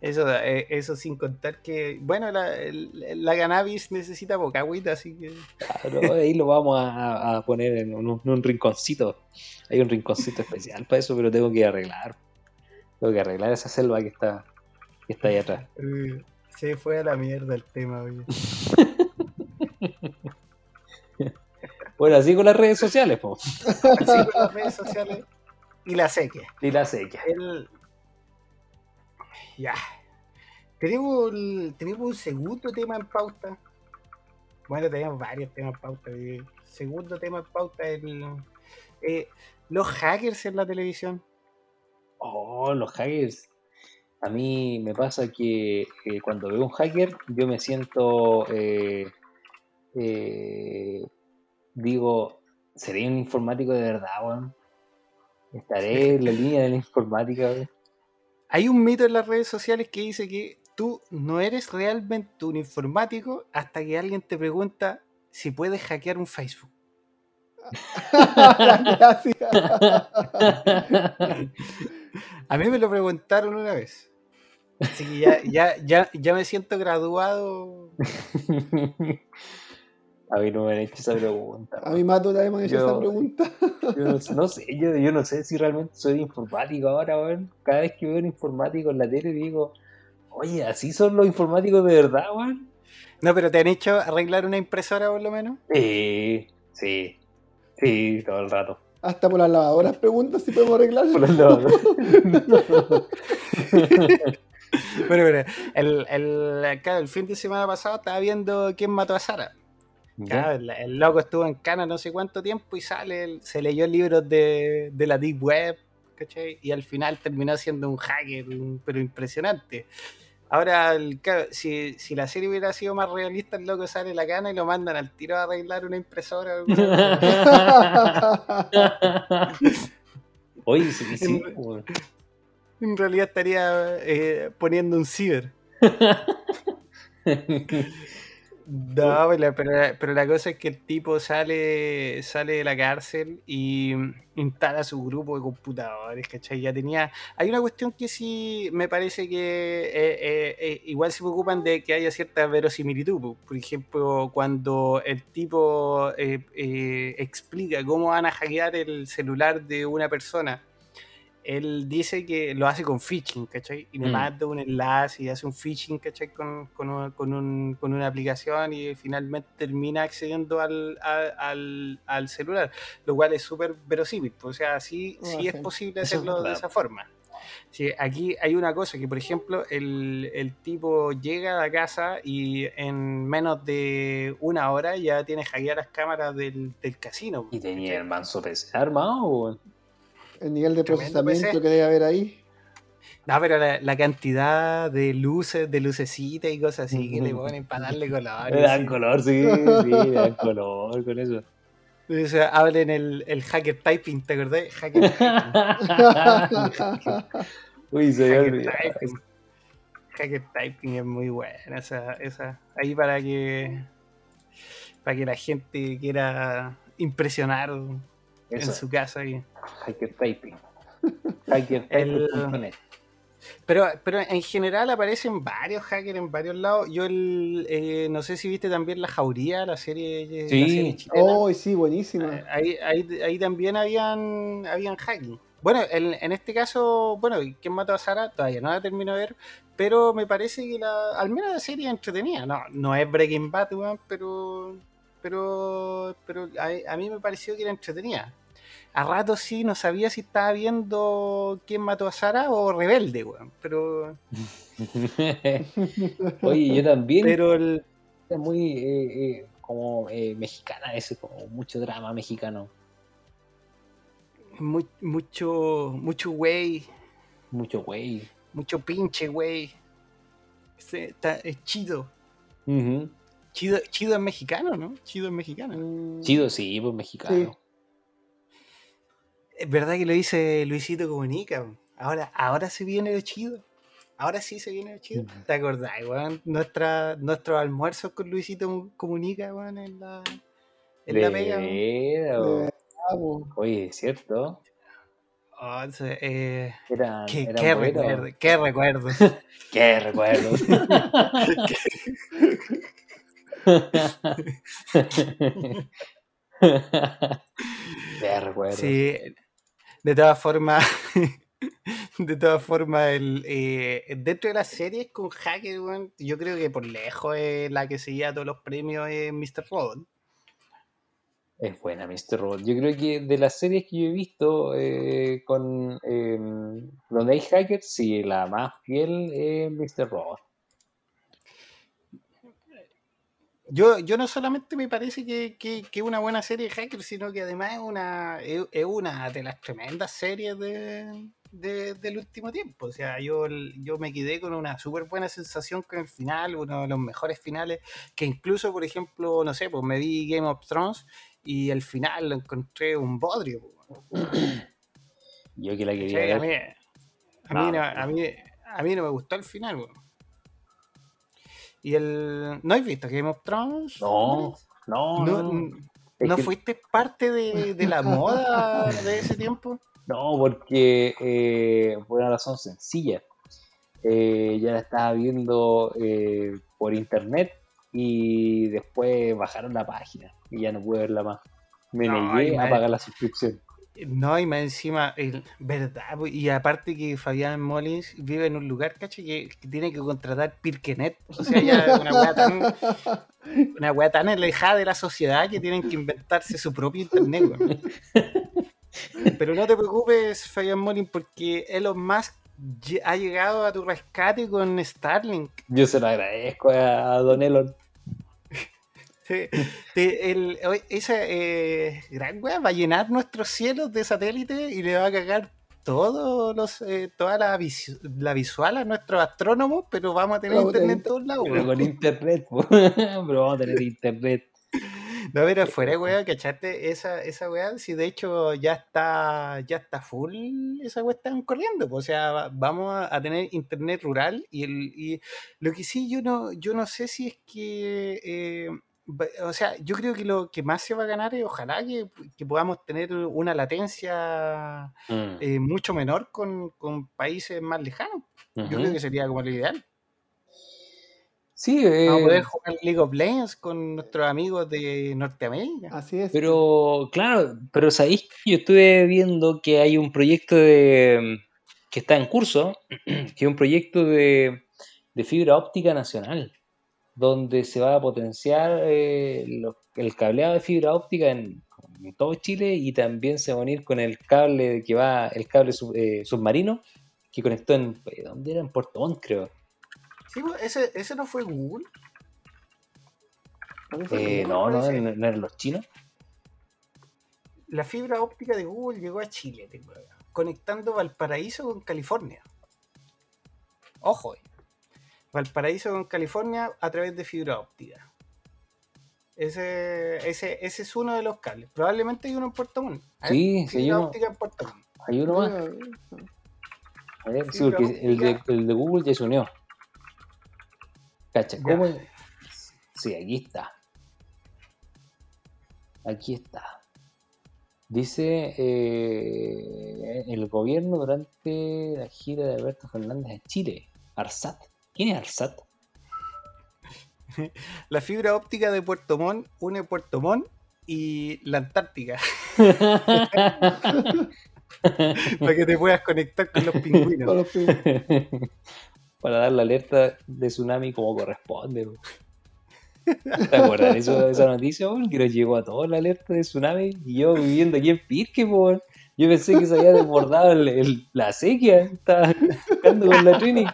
Eso, eh, eso sin contar que, bueno, la, la cannabis necesita poca agüita, así que... Claro, ahí lo vamos a, a poner en un, en un rinconcito. Hay un rinconcito especial para eso, pero tengo que arreglar. Tengo que arreglar esa selva que está, que está ahí atrás. eh, se fue a la mierda el tema, oye. Bueno, así con las redes sociales, po. Así con las redes sociales y la sequía. Y la sequía. El... Ya. Tenemos, el- tenemos un segundo tema en pauta. Bueno, tenemos varios temas en pauta. El segundo tema en pauta es el, eh, los hackers en la televisión. Oh, los hackers. A mí me pasa que eh, cuando veo un hacker, yo me siento. eh, eh, digo, ¿seré un informático de verdad, weón? ¿Estaré en la línea de la informática, weón? Hay un mito en las redes sociales que dice que tú no eres realmente un informático hasta que alguien te pregunta si puedes hackear un Facebook. A mí me lo preguntaron una vez. Así que ya, ya, ya, ya me siento graduado. A mí no me han hecho esa pregunta. A mí Mato también me han hecho Yo- esa pregunta. Yo no, sé- no sé, yo, yo no sé si realmente soy informático ahora, weón. Cada vez que veo un informático en la tele digo, oye, ¿así son los informáticos de verdad, weón? No, pero te han hecho arreglar una impresora por lo menos. Sí, sí, sí, todo el rato. Hasta por las lavadoras preguntas si podemos arreglar. Por el lado. Bueno, pero el, el, claro, el fin de semana pasado estaba viendo quién mató a Sara. Claro, el, el loco estuvo en Cana no sé cuánto tiempo y sale, se leyó libros de, de la Deep Web, ¿cachai? Y al final terminó siendo un hacker, un- pero impresionante. Ahora, el- claro, si, si la serie hubiera sido más realista, el loco sale la cana y lo mandan al tiro a arreglar una impresora. Oye, sí, sí, en realidad estaría eh, poniendo un ciber. No, pero, pero- pero la cosa es que el tipo sale, sale de la cárcel y instala su grupo de computadores, ¿cachai? Ya tenía... Hay una cuestión que sí me parece que eh, eh, eh, igual se preocupan de que haya cierta verosimilitud. po. Por ejemplo, cuando el tipo eh, explica cómo van a hackear el celular de una persona, él dice que lo hace con phishing, ¿cachai? Y le Mm. manda un enlace y hace un phishing, ¿cachai? Con, con, un- con un- con una aplicación y finalmente termina accediendo al, a- al, al celular, lo cual es súper verosímil. pues, O sea, sí, sí es posible es hacerlo de esa forma. Sí, aquí hay una cosa que, por ejemplo, el, el tipo llega a la casa y en menos de una hora ya tiene hackeadas las cámaras del, del casino. Y tenía ¿cachai? el manso PC armado, weón. El nivel de Tremendo procesamiento PC. que debe haber ahí. No, pero la, la cantidad de luces, de lucecitas y cosas así que le ponen para darle color. Le dan color, sí, sí, le dan color con eso. O sea, hablen el, el hacker typing, ¿te acordás? Hacker typing. Uy, se hacker typing. Hacker Typing es muy buena. Esa, esa. Ahí para que. Para que la gente quiera impresionar en su casa. y- Hacker Typing. El- Hackertyping.net. Pero, pero en general aparecen varios hackers en varios lados. Yo el, eh, no sé si viste también La Jauría, la serie, Sí. la serie chilena. Oh, sí, buenísima. Ahí, ahí, ahí también habían, habían hacking. Bueno, en, en este caso, bueno, ¿quién mató a Sara? Todavía no la termino de ver, pero me parece que la, al menos la serie es entretenida. No, no es Breaking Bad, weón, pero, pero, pero a, a mí me pareció que era entretenida. A rato sí, no sabía si estaba viendo quién mató a Sara o Rebelde, weón. Pero, Oye, yo también. pero el, es muy eh, eh, como eh, mexicana, ese como mucho drama mexicano. mu- mucho, mucho güey, Mucho güey. mucho pinche güey. Está- es chido. Ujú. Chido, chido es mexicano, ¿no? Chido es mexicano. Chido, sí, pues mexicano. Es verdad que lo dice Luisito Comunica. Ahora, ahora se viene lo chido. Ahora sí se viene lo chido. ¿Te acordás, weón? Nuestra, nuestros almuerzos con Luisito Comunica, weón, en la, en la pega. weón. Ah. Oye, es cierto. Oh, ese, eh, Eran, qué, recuerdo, qué recuerdo. Qué recuerdos. Qué recuerdos. Sí, de todas formas, de todas formas, el, eh, dentro de las series con Hacker, yo creo que por lejos es la que se lleva todos los premios es Mr. Robot. Es buena, Mr. Robot. Yo creo que de las series que yo he visto eh, con eh, donde hay hackers, sí, la más fiel es Mr. Robot. Yo, yo no solamente me parece que, que, que es una buena serie de Hacker, sino que además es una, es, es una de las tremendas series de, de- del último tiempo. O sea, yo, yo me quedé con una súper buena sensación con el final, uno de los mejores finales, que incluso, por ejemplo, no sé, pues me vi Game of Thrones y el final lo encontré un bodrio. Yo que la quería ¿cachai? A ver. mí, a, No, no, no. a, mí, a mí no me gustó el final. weón. Y el... ¿No has visto Game of Thrones? No, no, No, no. n- Es ¿no que- fuiste parte de, de la moda de ese tiempo? No, porque eh, por una razón sencilla. Eh, ya la estaba viendo eh, por internet y después bajaron la página y ya no pude verla más. Me negué a pagar la suscripción. No, y más encima, el- verdad, y aparte que Fabián Molins vive en un lugar, caché, que, que tiene que contratar Pirkenet. O sea, ya una weá tan, una weá tan alejada de la sociedad que tienen que inventarse su propio internet, weón. Pero no te preocupes, Fabián Molins, porque Elon Musk ha llegado a tu rescate con Starlink. Yo se lo agradezco a, a Don Elon. Sí, te- el- esa eh, gran weá va a llenar nuestros cielos de satélites y le va a cagar todos los, eh, toda la, vis- la visual a nuestros astrónomos, pero vamos a tener Vamos internet en todos lados. Pero weón. con internet, po. pero vamos a tener internet. No, pero fuera, weá, ¿cachaste? Esa, esa weá, si de hecho ya está, ya está full, esa weá están corriendo, o sea, va- vamos a, a tener internet rural y, el, y lo que sí, yo no, yo no sé si es que, eh, o sea, yo creo que lo que más se va a ganar es ojalá que, que podamos tener una latencia Mm. eh, mucho menor con, con países más lejanos. Yo creo que sería como lo ideal. Sí, eh, Vamos a poder jugar League of Legends con nuestros amigos de Norteamérica. Así es. Pero, claro, pero sabéis que yo estuve viendo que hay un proyecto de que está en curso, que es un proyecto de, de fibra óptica nacional, donde se va a potenciar eh, lo- el cableado de fibra óptica en, en todo Chile y también se va a unir con el cable que va, el cable sub- eh, submarino que conectó en, eh, ¿dónde era? En Puerto Montt, creo. Sí, pues, ese, ese no fue Google. Eh, no, no, no, no eran los chinos. La fibra óptica de Google llegó a Chile, tengo conectando Valparaíso con California. Ojo, eh. Valparaíso con California a través de fibra óptica. Ese, ese, ese es uno de los cables. Probablemente hay uno en Puerto Montt. Sí, sí, hay fibra uno. óptica en Puerto Montt. Hay uno más. A ver, sí, porque el de, el de Google ya se unió. Cacha, Ya. ¿cómo? Sí, aquí está. Aquí está. Dice eh, el gobierno durante la gira de Alberto Fernández a Chile. Arsat. ¿Quién es Arsat? La fibra óptica de Puerto Montt une Puerto Montt y la Antártica para que te puedas conectar con los pingüinos. Para dar la alerta de tsunami como corresponde. bro. ¿Te acuerdas de eso- de esa noticia? bro? Que nos llegó a todos la alerta de tsunami y yo viviendo aquí en Pirque, yo pensé que se había desbordado el- el- la sequía. Estaba buscando con la Trini.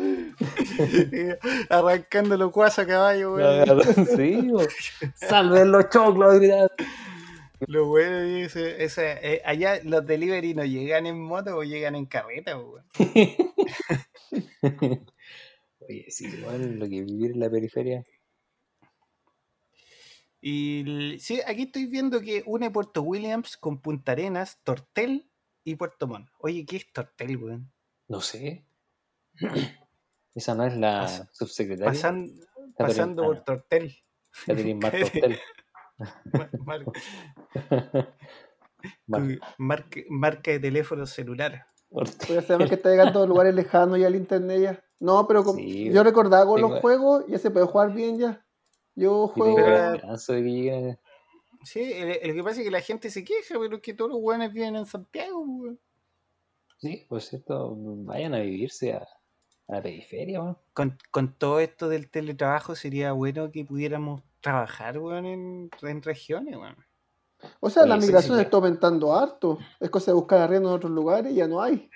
Arrancando los cuas a caballo, weón. Sí, salven los choclos, gritando. Lo bueno es ese- ese- eh, allá los delivery no llegan en moto o llegan en carreta, weón. Oye, sí, igual lo que vivir en la periferia. Y sí, aquí estoy viendo que une Puerto Williams con Punta Arenas, Tortel y Puerto Montt. Oye, ¿qué es Tortel, weón? No sé. Esa no es la Pas- subsecretaria. Pasan- Catherine- pasando por Tortel. Catherine Martortel. Mar- mar- Mar- marca, marca de teléfono celular. Pues sabemos que está llegando a lugares lejanos ya el internet ya. No, pero como- Sí, yo recordaba con tengo- los juegos, ya se puede jugar bien ya. Yo juego. Pero-. Sí, el, el que pasa es que la gente se queja, pero es que todos los weones viven en Santiago, weón. Sí, por cierto, vayan a vivirse a, a la periferia, weón. Con, con todo esto del teletrabajo sería bueno que pudiéramos trabajar, weón, en, en regiones, weón. O sea, la Oye, migración está aumentando harto. Es cosa de buscar arriendo en otros lugares y ya no hay.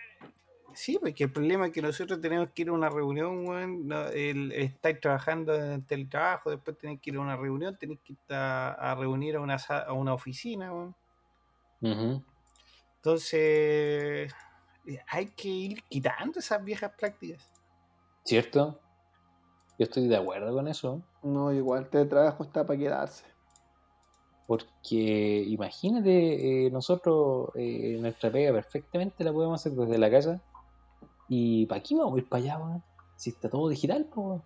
Sí, porque el problema es que nosotros tenemos que ir a una reunión, weón. No, el, estáis trabajando en teletrabajo, después tenéis que ir a una reunión, tenéis que ir a, a reunir a una, a una oficina, weón. Entonces, eh, hay que ir quitando esas viejas prácticas. ¿Cierto? Yo estoy de acuerdo con eso. No, igual, el teletrabajo está para quedarse. Porque imagínate, eh, nosotros eh, nuestra pega perfectamente la podemos hacer desde la casa. ¿Y para qué vamos a ir para allá, weón? Si está todo digital, weón.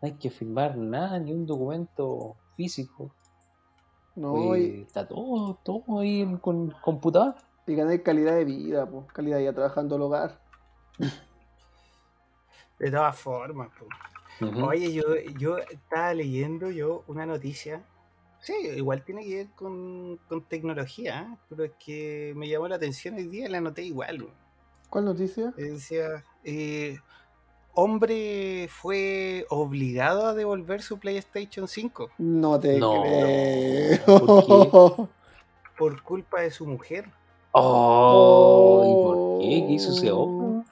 No hay que firmar nada, ni un documento físico. No, Pues, y, está todo, todo ahí en- con computador. y ganar calidad de vida, pues, calidad ya trabajando al hogar. De todas formas. Oye, yo, yo estaba leyendo yo una noticia. Sí, igual tiene que ver con, con tecnología, ¿eh? pero es que me llamó la atención hoy día y la noté igual. ¿Cuál noticia? Eh, Decía, eh, hombre fue obligado a devolver su PlayStation 5 No te No. creo. por culpa de su mujer. Oh, ¿y por qué? ¿Qué hizo ese hombre?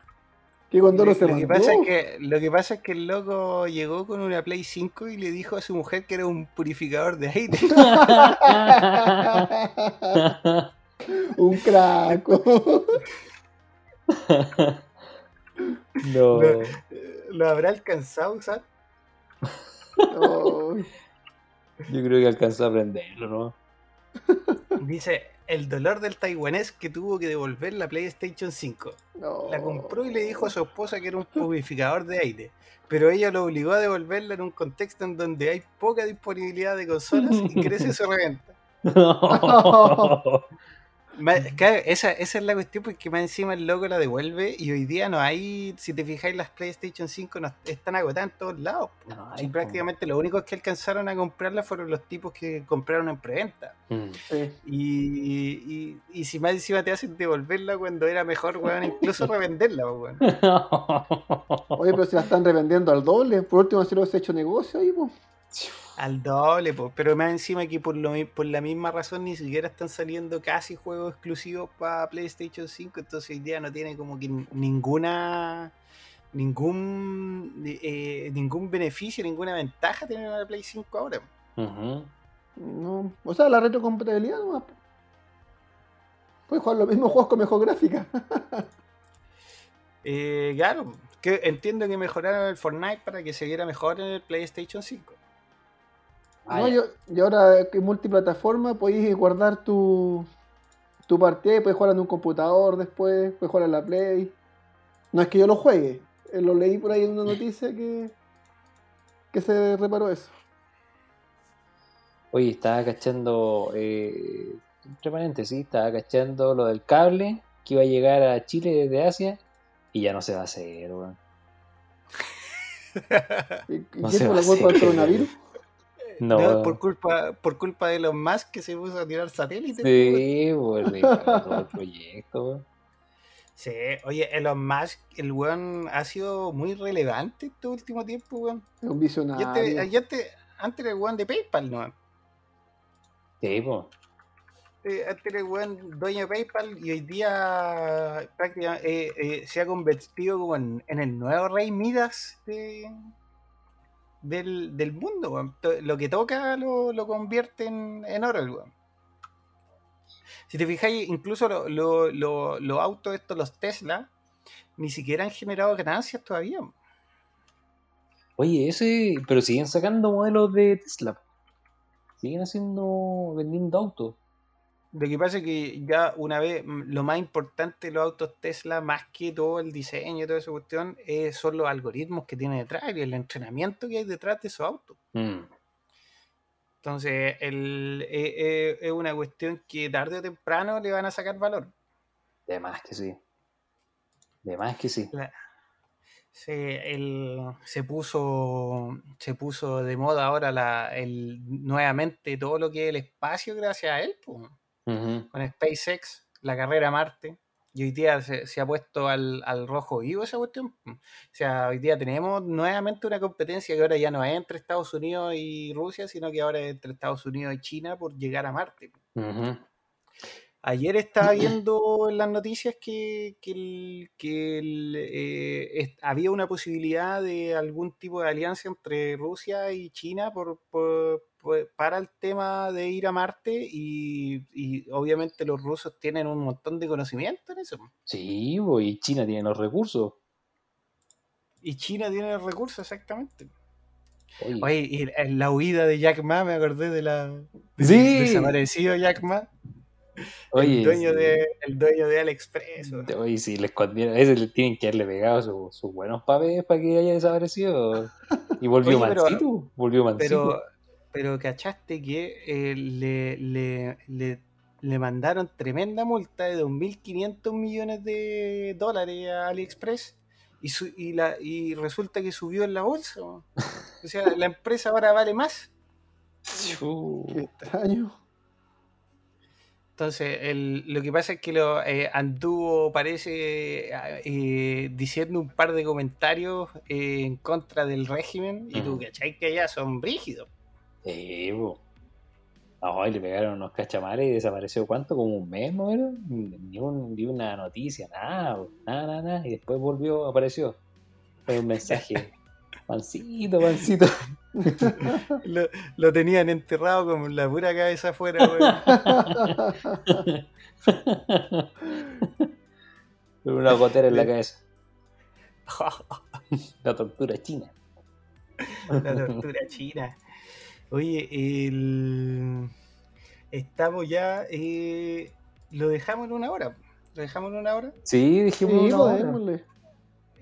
Que cuando lo, no se lo que pasa es que, lo que pasa es que el loco llegó con una Play 5 y le dijo a su mujer que era un purificador de aire. Un craco. no. ¿Lo habrá alcanzado a usar? Yo creo que alcanzó a aprenderlo, ¿no? Dice, el dolor del taiwanés que tuvo que devolver la PlayStation 5. no. La compró y le dijo a su esposa que era un purificador de aire. Pero ella lo obligó a devolverla en un contexto en donde hay poca disponibilidad de consolas y crece su reventa. Ma- claro, esa, esa es la cuestión porque más encima el loco la devuelve y hoy día no hay, si te fijáis, las PlayStation 5 no están agotadas en todos lados. No po. prácticamente los únicos que alcanzaron a comprarla fueron los tipos que compraron en preventa. Mm. Sí. Y, y, y si más encima te hacen devolverla cuando era mejor, weón, incluso revenderla, weón. Oye, pero si la están revendiendo al doble, por último si lo has hecho negocio ahí, pues. Al doble, po. pero más encima que por, lo, por la misma razón ni siquiera están saliendo casi juegos exclusivos para PlayStation 5, entonces hoy día no tiene como que ninguna ningún eh, ningún beneficio, ninguna ventaja tener una Play 5 ahora. No. O sea, la retrocompatibilidad no Puedes jugar los mismos juegos con mejor gráfica. Eh, claro, que entiendo que mejoraron el Fortnite para que se viera mejor en el PlayStation 5. Ah, No, yo- y ahora que es multiplataforma, podéis guardar tu, tu partida y puedes jugar en un computador después, puedes jugar en la Play. No es que yo lo juegue, eh, lo leí por ahí en una noticia que, que se reparó eso. Oye, estaba cachando, eh, entre paréntesis, estaba cachando lo del cable que iba a llegar a Chile desde Asia y ya no se va a hacer, weón. ¿Y, No se por la culpa del coronavirus? No, No, por culpa, por culpa de los más que se puso a tirar satélites. pues, sí, pues le cagó todo el proyecto. Sí, oye, Elon Musk, el weón ha sido muy relevante este último tiempo, weón. Es un Y visionario. este- y este- antes era el weón de PayPal, ¿no? Sí, pues. Eh, antes era el weón dueño de PayPal y hoy día prácticamente eh, eh, se ha convertido como en, en el nuevo rey Midas de- del, del mundo, Lo que toca lo, lo convierte en, en oro. Si te fijáis, incluso lo- lo- lo- los autos estos, los Tesla, ni siquiera han generado ganancias todavía. Oye, ese, pero siguen sacando modelos de Tesla. Siguen haciendo, vendiendo autos. Lo que pasa es que ya una vez, mm, lo más importante de los autos Tesla, más que todo el diseño y toda esa cuestión, eh, son los algoritmos que tiene detrás y el entrenamiento que hay detrás de esos autos. Mm. Entonces, el, eh, eh, es una cuestión que tarde o temprano le van a sacar valor. De más que sí. De más que sí. La- se, el- se puso se puso de moda ahora la, el, nuevamente todo lo que es el espacio gracias a él, po. Con SpaceX, la carrera a Marte. Y hoy día se, se ha puesto al, al rojo vivo esa cuestión. O sea, hoy día tenemos nuevamente una competencia que ahora ya no es entre Estados Unidos y Rusia, sino que ahora es entre Estados Unidos y China por llegar a Marte. Ayer estaba viendo en las noticias que, que, el- que el, eh, es- había una posibilidad de algún tipo de alianza entre Rusia y China por- para el tema de ir a Marte y, y obviamente los rusos tienen un montón de conocimiento en eso. Sí, y China tiene los recursos. Y China tiene el recurso exactamente. Oye, Oye, y en la huida de Jack Ma, me acordé de la Sí. desaparecido Jack Ma, oye, el, dueño sí. de, el dueño de AliExpress. ¿o? Oye, si le escondieron, a ese le tienen que haberle pegado su- sus buenos papeles para que haya desaparecido. Y volvió Oye, pero- mansito, volvió mansito. Pero, pero cachaste que eh, le, le, le, le mandaron tremenda multa de 2.500 millones de dólares a AliExpress y, su- y, la, y resulta que subió en la bolsa. ¿no? O sea, la empresa ahora vale más. Qué extraño. Entonces, el- lo que pasa es que lo eh, anduvo, parece, eh, diciendo un par de comentarios eh, en contra del régimen y tú. ¿cachai? Que ya son brígidos. Sí, bo. Ay, le pegaron unos cachamares y desapareció cuánto, como un mes, ¿no? Ni, un- ni una noticia, nada, bo. nada, nada, nada. Y después volvió, apareció. Fue un mensaje. Mansito, mansito. Lo, lo tenían enterrado con la pura cabeza afuera. Con una gotera en la cabeza. La tortura china. La tortura china. Oye, el... estamos ya. eh, Lo dejamos en una hora. Lo dejamos en una hora. Sí, dijimos Sí, una hora. démosle.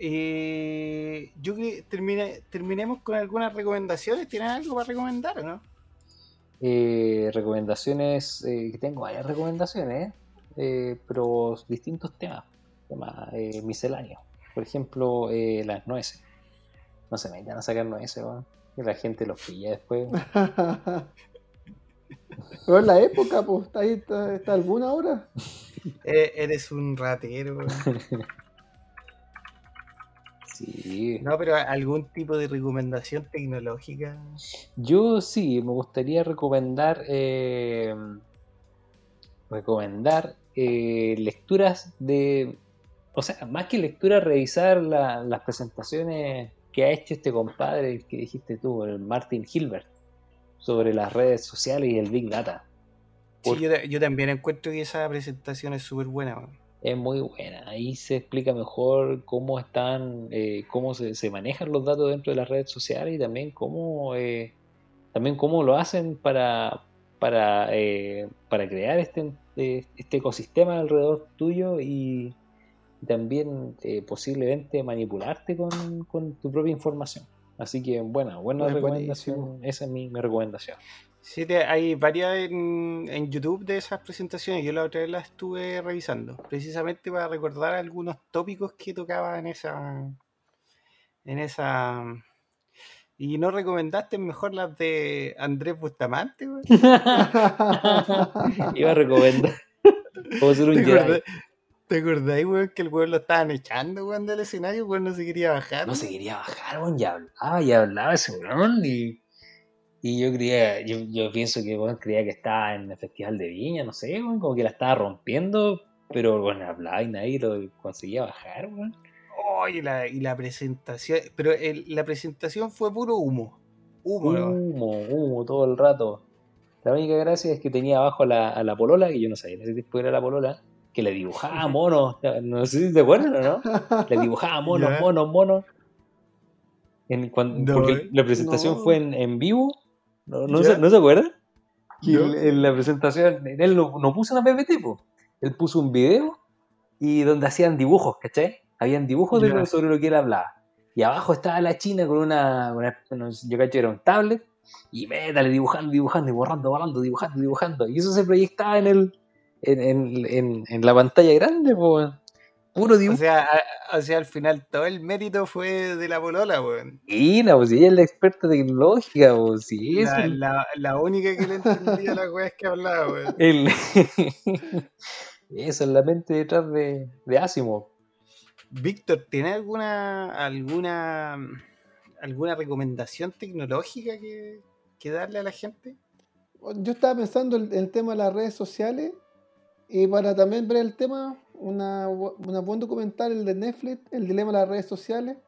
Eh, yo creo que termine- terminemos con algunas recomendaciones. ¿Tienen algo para recomendar o no? Eh, recomendaciones, eh, que tengo varias recomendaciones, eh, pero distintos temas, temas eh, misceláneos. Por ejemplo, eh, las nueces. No se metan a sacar nueces, weón, que la gente los pilla después. Pero en la época, pues, está ahí, está, está alguna hora. Eh, eres un ratero. Sí. No, pero algún tipo de recomendación tecnológica. Yo sí, me gustaría recomendar eh, recomendar eh, lecturas de, o sea, más que lectura, revisar la- las presentaciones que ha hecho este compadre, el que dijiste tú, el Martin Hilbert, sobre las redes sociales y el Big Data. Sí, yo, ta- yo también encuentro que esa presentación es súper buena. Es muy buena. Ahí se explica mejor cómo están, eh, cómo se, se manejan los datos dentro de las redes sociales y también cómo, eh, también cómo lo hacen para, para, eh, para crear este, este ecosistema alrededor tuyo y también eh, posiblemente manipularte con, con tu propia información. Así que, bueno, buena Es recomendación. Esa es mi, mi recomendación. Sí, te- hay varias en, en YouTube de esas presentaciones. Yo la otra vez las estuve revisando, precisamente para recordar algunos tópicos que tocaba en esa. En esa. Y no recomendaste mejor las de Andrés Bustamante. Iba a recomendar. Cómo ser un ¿Te Jedi. ¿Te acordás, weón, que el weón lo estaban echando, weón, del escenario? Weón no se quería bajar. No se quería bajar, weón, y hablaba, y hablaba ese weón, y, y yo creía, yo, yo pienso que weón creía que estaba en el Festival de Viña, no sé, weón, como que la estaba rompiendo, pero bueno, hablaba y nadie lo conseguía bajar, weón. Oh, y, la, y la presentación. Pero el- la presentación fue puro humo. Humo, ¿no? Humo, humo todo el rato. La única gracia es que tenía abajo a la, a la polola, que yo no sabía tiempo era la polola, que le dibujaba monos, no sé si te acuerdas o no, le dibujaba monos, Ya. monos, monos. En, cuan- No, porque eh. la presentación No. fue en, en vivo, ¿no, no, Ya. se, ¿no se acuerdan? Y No. en, en la presentación, él no, no puso una PPT, po. él puso un video y donde hacían dibujos, ¿cachai? Habían dibujos de Ya. lo- sobre lo que él hablaba. Y abajo estaba la china con una, una- yo cacho que era un tablet, y métale dibujando, dibujando, y borrando, borrando, dibujando, dibujando. Y eso se proyectaba en el en, en, en, en la pantalla grande, po. Puro O dibujo. sea, a- o sea, al final todo el mérito fue de la polola, weón. Y no, pues si ella es la experta tecnológica, pues sí. La, la, la única que le entendía las weas que hablaba, weón. El- Eso es la mente detrás de, de Asimov. Víctor, ¿tiene alguna alguna alguna recomendación tecnológica que, que darle a la gente? Yo estaba pensando en el tema de las redes sociales y para también ver el tema, una, una buen documental, el de Netflix, El dilema de las redes sociales,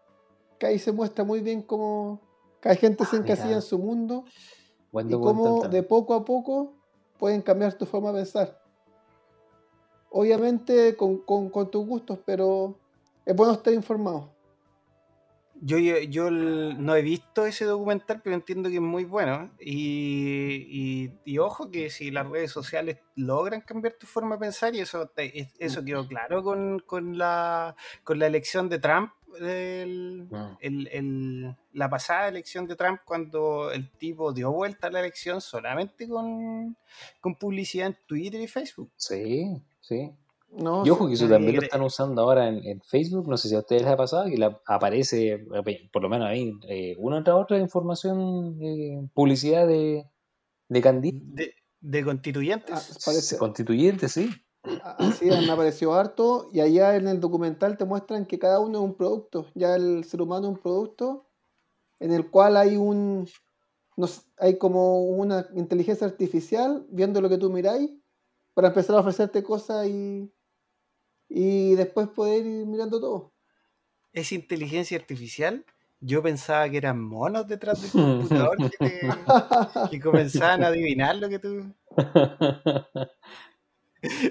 que ahí se muestra muy bien cómo cada gente se Ah, encasilla mira. en su mundo Buen y cómo de poco a poco pueden cambiar tu forma de pensar. Obviamente con, con, con tus gustos, pero es bueno estar informado. Yo, yo, no he visto ese documental, pero entiendo que es muy bueno. Y, y- y ojo que si las redes sociales logran cambiar tu forma de pensar, y eso, eso quedó claro con, con la, con la elección de Trump, el- Mm. el- el- la pasada elección de Trump, cuando el tipo dio vuelta a la elección solamente con, con publicidad en Twitter y Facebook. Sí, sí. No, Y ojo que eso también lo están usando ahora en, en Facebook. No sé si a ustedes les ha pasado que la- aparece, eh, por lo menos a mí, eh, una tras otra información, eh, publicidad de, de candidatos De, de constituyentes. Ah, parece- constituyentes, sí. Así me apareció harto y allá en el documental te muestran que cada uno es un producto, ya el ser humano es un producto en el cual hay un no sé, hay como una inteligencia artificial viendo lo que tú miráis para empezar a ofrecerte cosas y y después poder ir mirando todo. ¿Es inteligencia artificial? Yo pensaba que eran monos detrás del computador que, te- que comenzaban a adivinar lo que tú.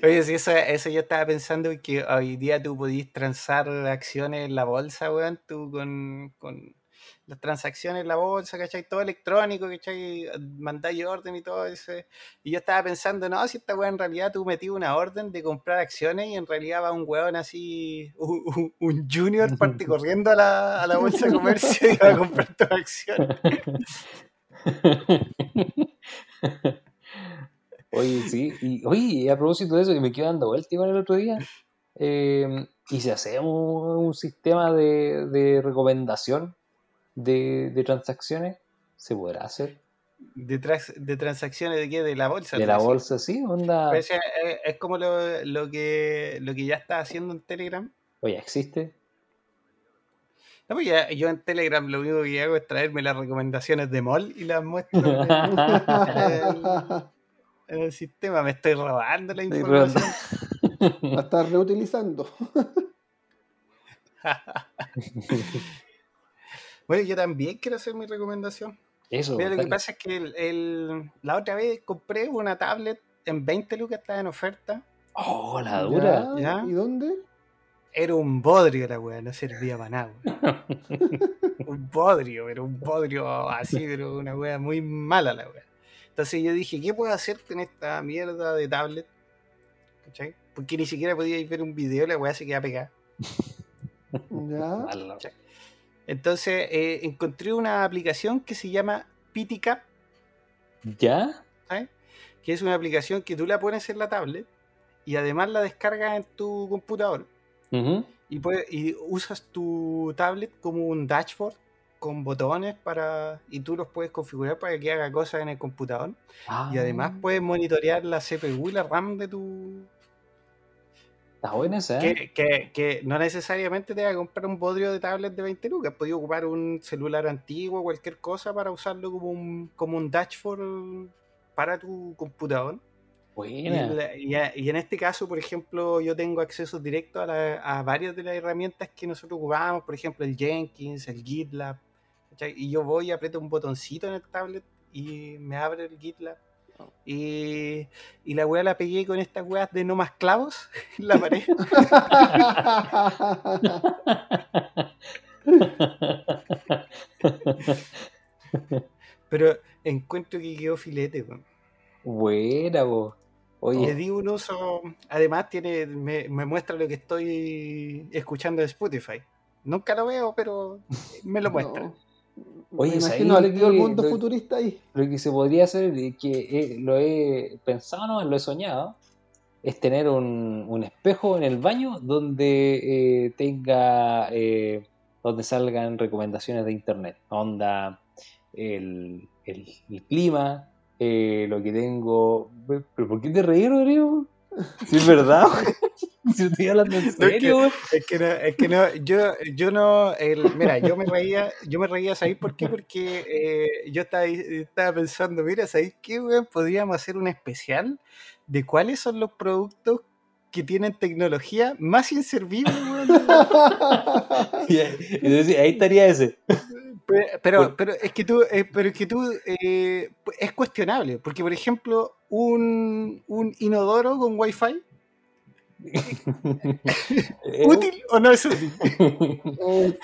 Oye, sí, eso, eso yo estaba pensando que hoy día tú podís transar acciones en la bolsa, weón, tú con, con las transacciones en la bolsa, ¿cachai? Todo electrónico, ¿cachai? Mandáis orden y todo eso. Y yo estaba pensando, no, si esta weón en realidad tú metí una orden de comprar acciones y en realidad va un weón así, un, un- un junior parte corriendo a la, a la bolsa de comercio y va a comprar tus acciones. Oye, sí, y oye, y a propósito de eso, que me quedo dando vuelta igual el otro día, eh, y si hacemos un sistema de, de recomendación de, de transacciones, ¿se podrá hacer? De, trans- de transacciones de qué? De la bolsa. De la bolsa, sí, onda. Es como lo, lo que, lo que ya está haciendo en Telegram. Oye, ¿existe? No, pues ya- yo en Telegram lo único que hago es traerme las recomendaciones de MOL y las muestro en el, en el sistema. Me estoy robando la información. Va a estar reutilizando. Bueno, yo también quiero hacer mi recomendación. Eso, Mira, lo que pasa es que el- el- la otra vez compré una tablet en 20 lucas, estaba en oferta. Oh, la dura. Ya, ¿Ya? ¿Y dónde? Era un bodrio la weá, no servía para nada. weón. un bodrio, pero un bodrio así, pero una weá muy mala la weá. Entonces yo dije, ¿qué puedo hacer con esta mierda de tablet? ¿Cachai? Porque ni siquiera podía ver un video, la weá se queda pegada. Ya. Entonces eh, encontré una aplicación que se llama PitiCap, ¿Ya? ¿sabes? que es una aplicación que tú la pones en la tablet y además la descargas en tu computador. Y, puedes- y usas tu tablet como un dashboard con botones para y tú los puedes configurar para que haga cosas en el computador. Ah, y además puedes monitorear la CPU y la RAM de tu Está buena esa, ¿eh? que, que- que no necesariamente te va a comprar un bodrio de tablet de 20 lucas, podías ocupar un celular antiguo, cualquier cosa para usarlo como un, como un dashboard para tu computador. Y, Buena. y en este caso, por ejemplo, yo tengo acceso directo a, la- a varias de las herramientas que nosotros ocupamos, por ejemplo, el Jenkins, el GitLab. ¿cachai? Y yo voy, aprieto un botoncito en el tablet y me abre el GitLab. Y, y la weá la pegué con estas weas de no más clavos en la pared. Pero encuentro que quedó filete, weón. Buena, vos. Le Oye, di un uso. Además, tiene, me, me muestra lo que estoy escuchando de Spotify. Nunca lo veo, pero me lo muestra. No. Oye, Me ¿sabes imagino al todo el que- mundo lo- futurista ahí. lo que se podría hacer, que eh, lo he pensado, no, lo he soñado, es tener un, un espejo en el baño donde eh, tenga, eh, donde salgan recomendaciones de internet. Onda, el, el- el clima, eh, lo que tengo. ¿Pero por qué te reí, Rodrigo? Si es verdad, si estoy hablando en No, es que- serio, güey. Es que no, es que no, yo, yo no, el- mira, yo me reía, yo me reía, ¿sabéis por qué? Porque eh, yo estaba, estaba pensando, mira, ¿sabéis qué, weón? Podríamos hacer un especial de cuáles son los productos que tienen tecnología más inservibles, weón. Y ahí estaría ese. Pero, pero, es que tú, eh, pero es que tú eh, es cuestionable, porque por ejemplo, un, un inodoro con wifi, ¿útil o no es útil?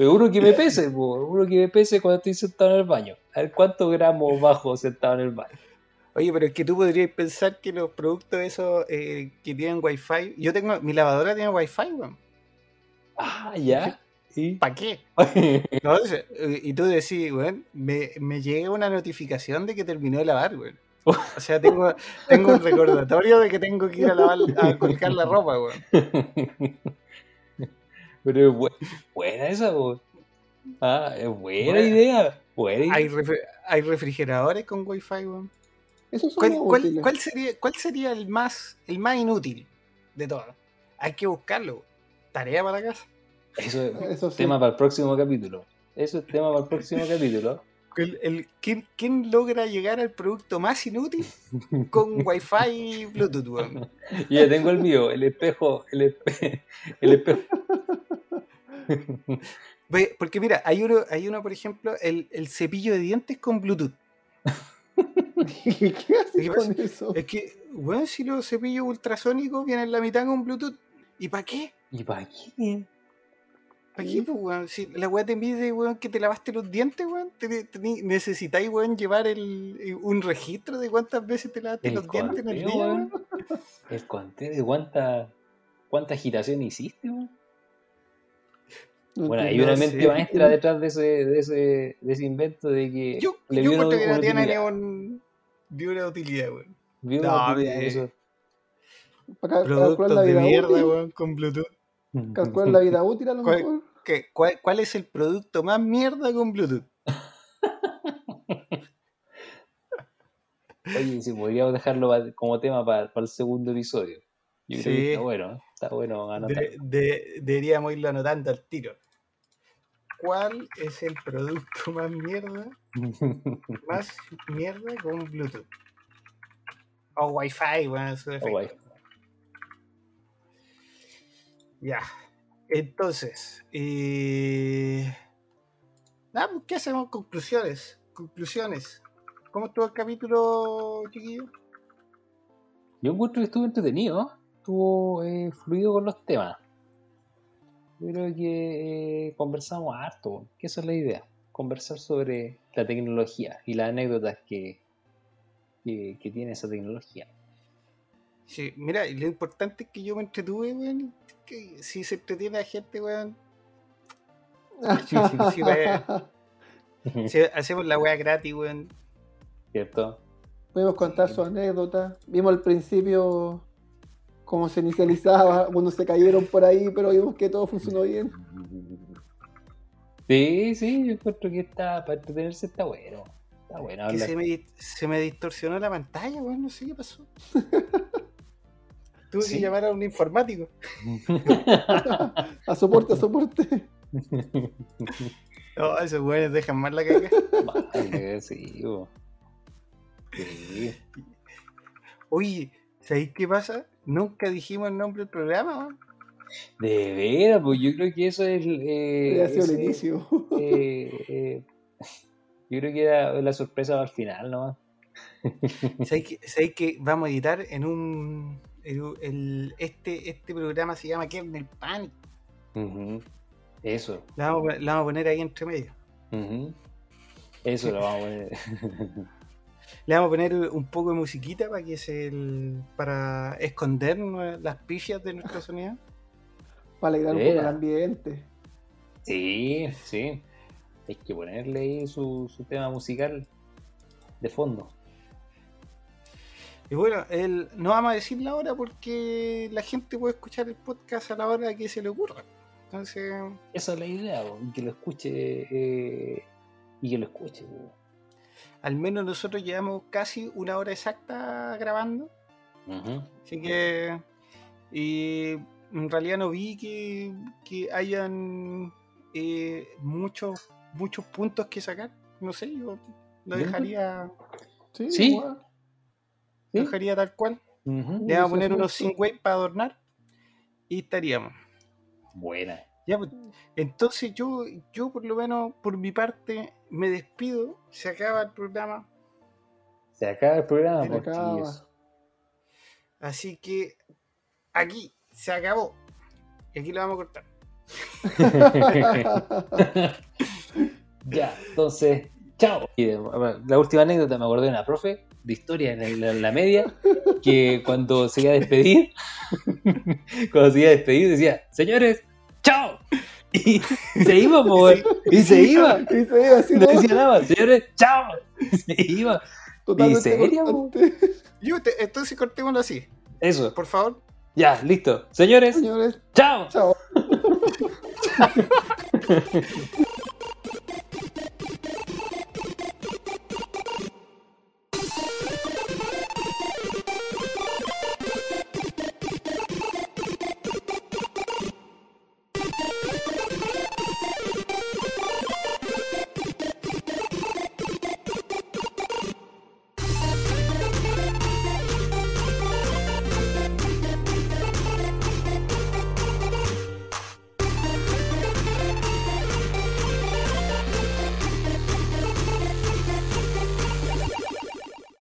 Pero uno que me pese, uno que me pese cuando estoy sentado en el baño. A ver cuántos gramos bajo sentado en el baño. Oye, pero es que tú podrías pensar que los productos esos eh, que tienen wifi, yo tengo, mi lavadora tiene wifi, weón. Ah, ya. ¿Y? ¿Para qué? No, eh, y tú decís, weón, me, me llega una notificación de que terminó de lavar, weón. O sea, tengo, tengo un recordatorio de que tengo que ir a lavar, a colgar la ropa, weón. Pero es bu- buena esa, po. Ah, es buena Buena. idea. Buena idea. Hay, refri- hay refrigeradores con wifi, weón. ¿Cuál, sería, cuál sería el más, el más inútil de todos? Hay que buscarlo. Tarea para casa. Eso es Eso sí. tema para el próximo capítulo. Eso es tema para el próximo capítulo. El- el- ¿quién, quién logra llegar al producto más inútil con wifi y Bluetooth, weón? Yo ya tengo el mío, el espejo, el, espe- el espejo. Porque mira, hay uno, hay uno, por ejemplo, el, el cepillo de dientes con Bluetooth. ¿Qué haces ¿Qué con eso? Es que, weón, si los cepillos ultrasónicos vienen la mitad con Bluetooth, ¿y para qué? ¿Y para qué? ¿Para qué, pues, weón? Si la weá te mide, weón, que te lavaste los dientes, weón, te, te- necesitáis, weón, llevar el, eh, un registro de cuántas veces te lavaste El los dientes en el día, weón. weón. El conteo de cuánta, cuánta agitación hiciste, weón. No Bueno, hay una mente maestra detrás de ese, de ese, de ese invento de que Yo, le yo vio encuentro que ni, utilidad. un, ni una utilidad, weón. Vio No, una utilidad eh, eso. Para Productos la de mierda, weón, con Bluetooth. Calcular la vida útil a lo ¿Cuál- mejor. ¿Qué- cuál, cuál es el producto más mierda con Bluetooth? Oye, si podríamos dejarlo como tema para, el segundo episodio. Yo creo que Sí. está bueno, está bueno anotar. De- de- deberíamos irlo anotando al tiro. ¿Cuál es el producto más mierda, más mierda con Bluetooth? O Wi-Fi, bueno, su Oh, defecto. guay. Ya. Entonces, eh... ¿qué hacemos? Conclusiones. Conclusiones. ¿Cómo estuvo el capítulo, chiquillo? Yo encuentro que estuvo entretenido, estuvo eh, fluido con los temas. Creo que eh, conversamos harto, que esa es la idea, conversar sobre la tecnología y las anécdotas que, que tiene esa tecnología. Sí, mira, y lo importante es que yo me entretuve, weón. Que si se entretiene la gente, weón. Sí, sí, sí, weón. Si hacemos la weá gratis, weón. ¿Cierto? Podemos contar su anécdota. Vimos al principio cómo se inicializaba, cuando se cayeron por ahí, pero vimos que todo funcionó bien. Sí, sí, yo encuentro que está, para entretenerse está bueno. Está bueno Que se me, se me distorsionó la pantalla, weón. No sé qué pasó. Tuve Sí. que llamar a un informático. A soporte, a soporte. No, esos weones dejan mal la caga. Vale, sí, bo. Sí. Oye, ¿sabéis qué pasa? Nunca dijimos el nombre del programa, weón. De veras, pues yo creo que eso es. Eh, ha sido el inicio. eh, eh, yo creo que era la sorpresa al final nomás. ¿Sabéis que, sabéis que vamos a editar en un. El- este, este programa se llama Kernel Panic. Ujú. Eso. La vamos, a poner- la vamos a poner ahí entre medio. Eso lo vamos a poner. Le vamos a poner un poco de musiquita para que se el- para esconder las pifias de nuestro sonido. Para alegrar un poco el ambiente. Sí, sí. Hay que ponerle ahí su, su tema musical de fondo. Y bueno, el, no vamos a decir la hora porque la gente puede escuchar el podcast a la hora que se le ocurra. Entonces, Esa es la idea, bo, que lo escuche. eh, y que lo escuche. bo. al menos nosotros llevamos casi una hora exacta grabando. Ujú. Así que. Y en realidad no vi que, que hayan eh, muchos, muchos puntos que sacar. No sé, yo lo ¿Ya? dejaría, Sí, Sí. igual. Lo ¿Sí? dejaría tal cual. Le vamos a poner unos sí. 5 para adornar y estaríamos. Buena. Ya, pues, entonces yo, yo por lo menos por mi parte me despido, se acaba el programa, Se acaba el programa, pues, acaba. así que aquí se acabó. Y aquí lo vamos a cortar. Ya, entonces, chao. Y de- bueno, la última anécdota me acordé de una profe de historia en la, en la media que cuando se iba a despedir, cuando se iba a despedir decía, señores, chao. Y se iba, y se iba. Y se iba así, No decía nada, señores, chao. Y se iba. Totalmente serio? cortante. Yo te- entonces cortémoslo así, Eso, por favor. ya, listo. Señores, Señores, chao. chao.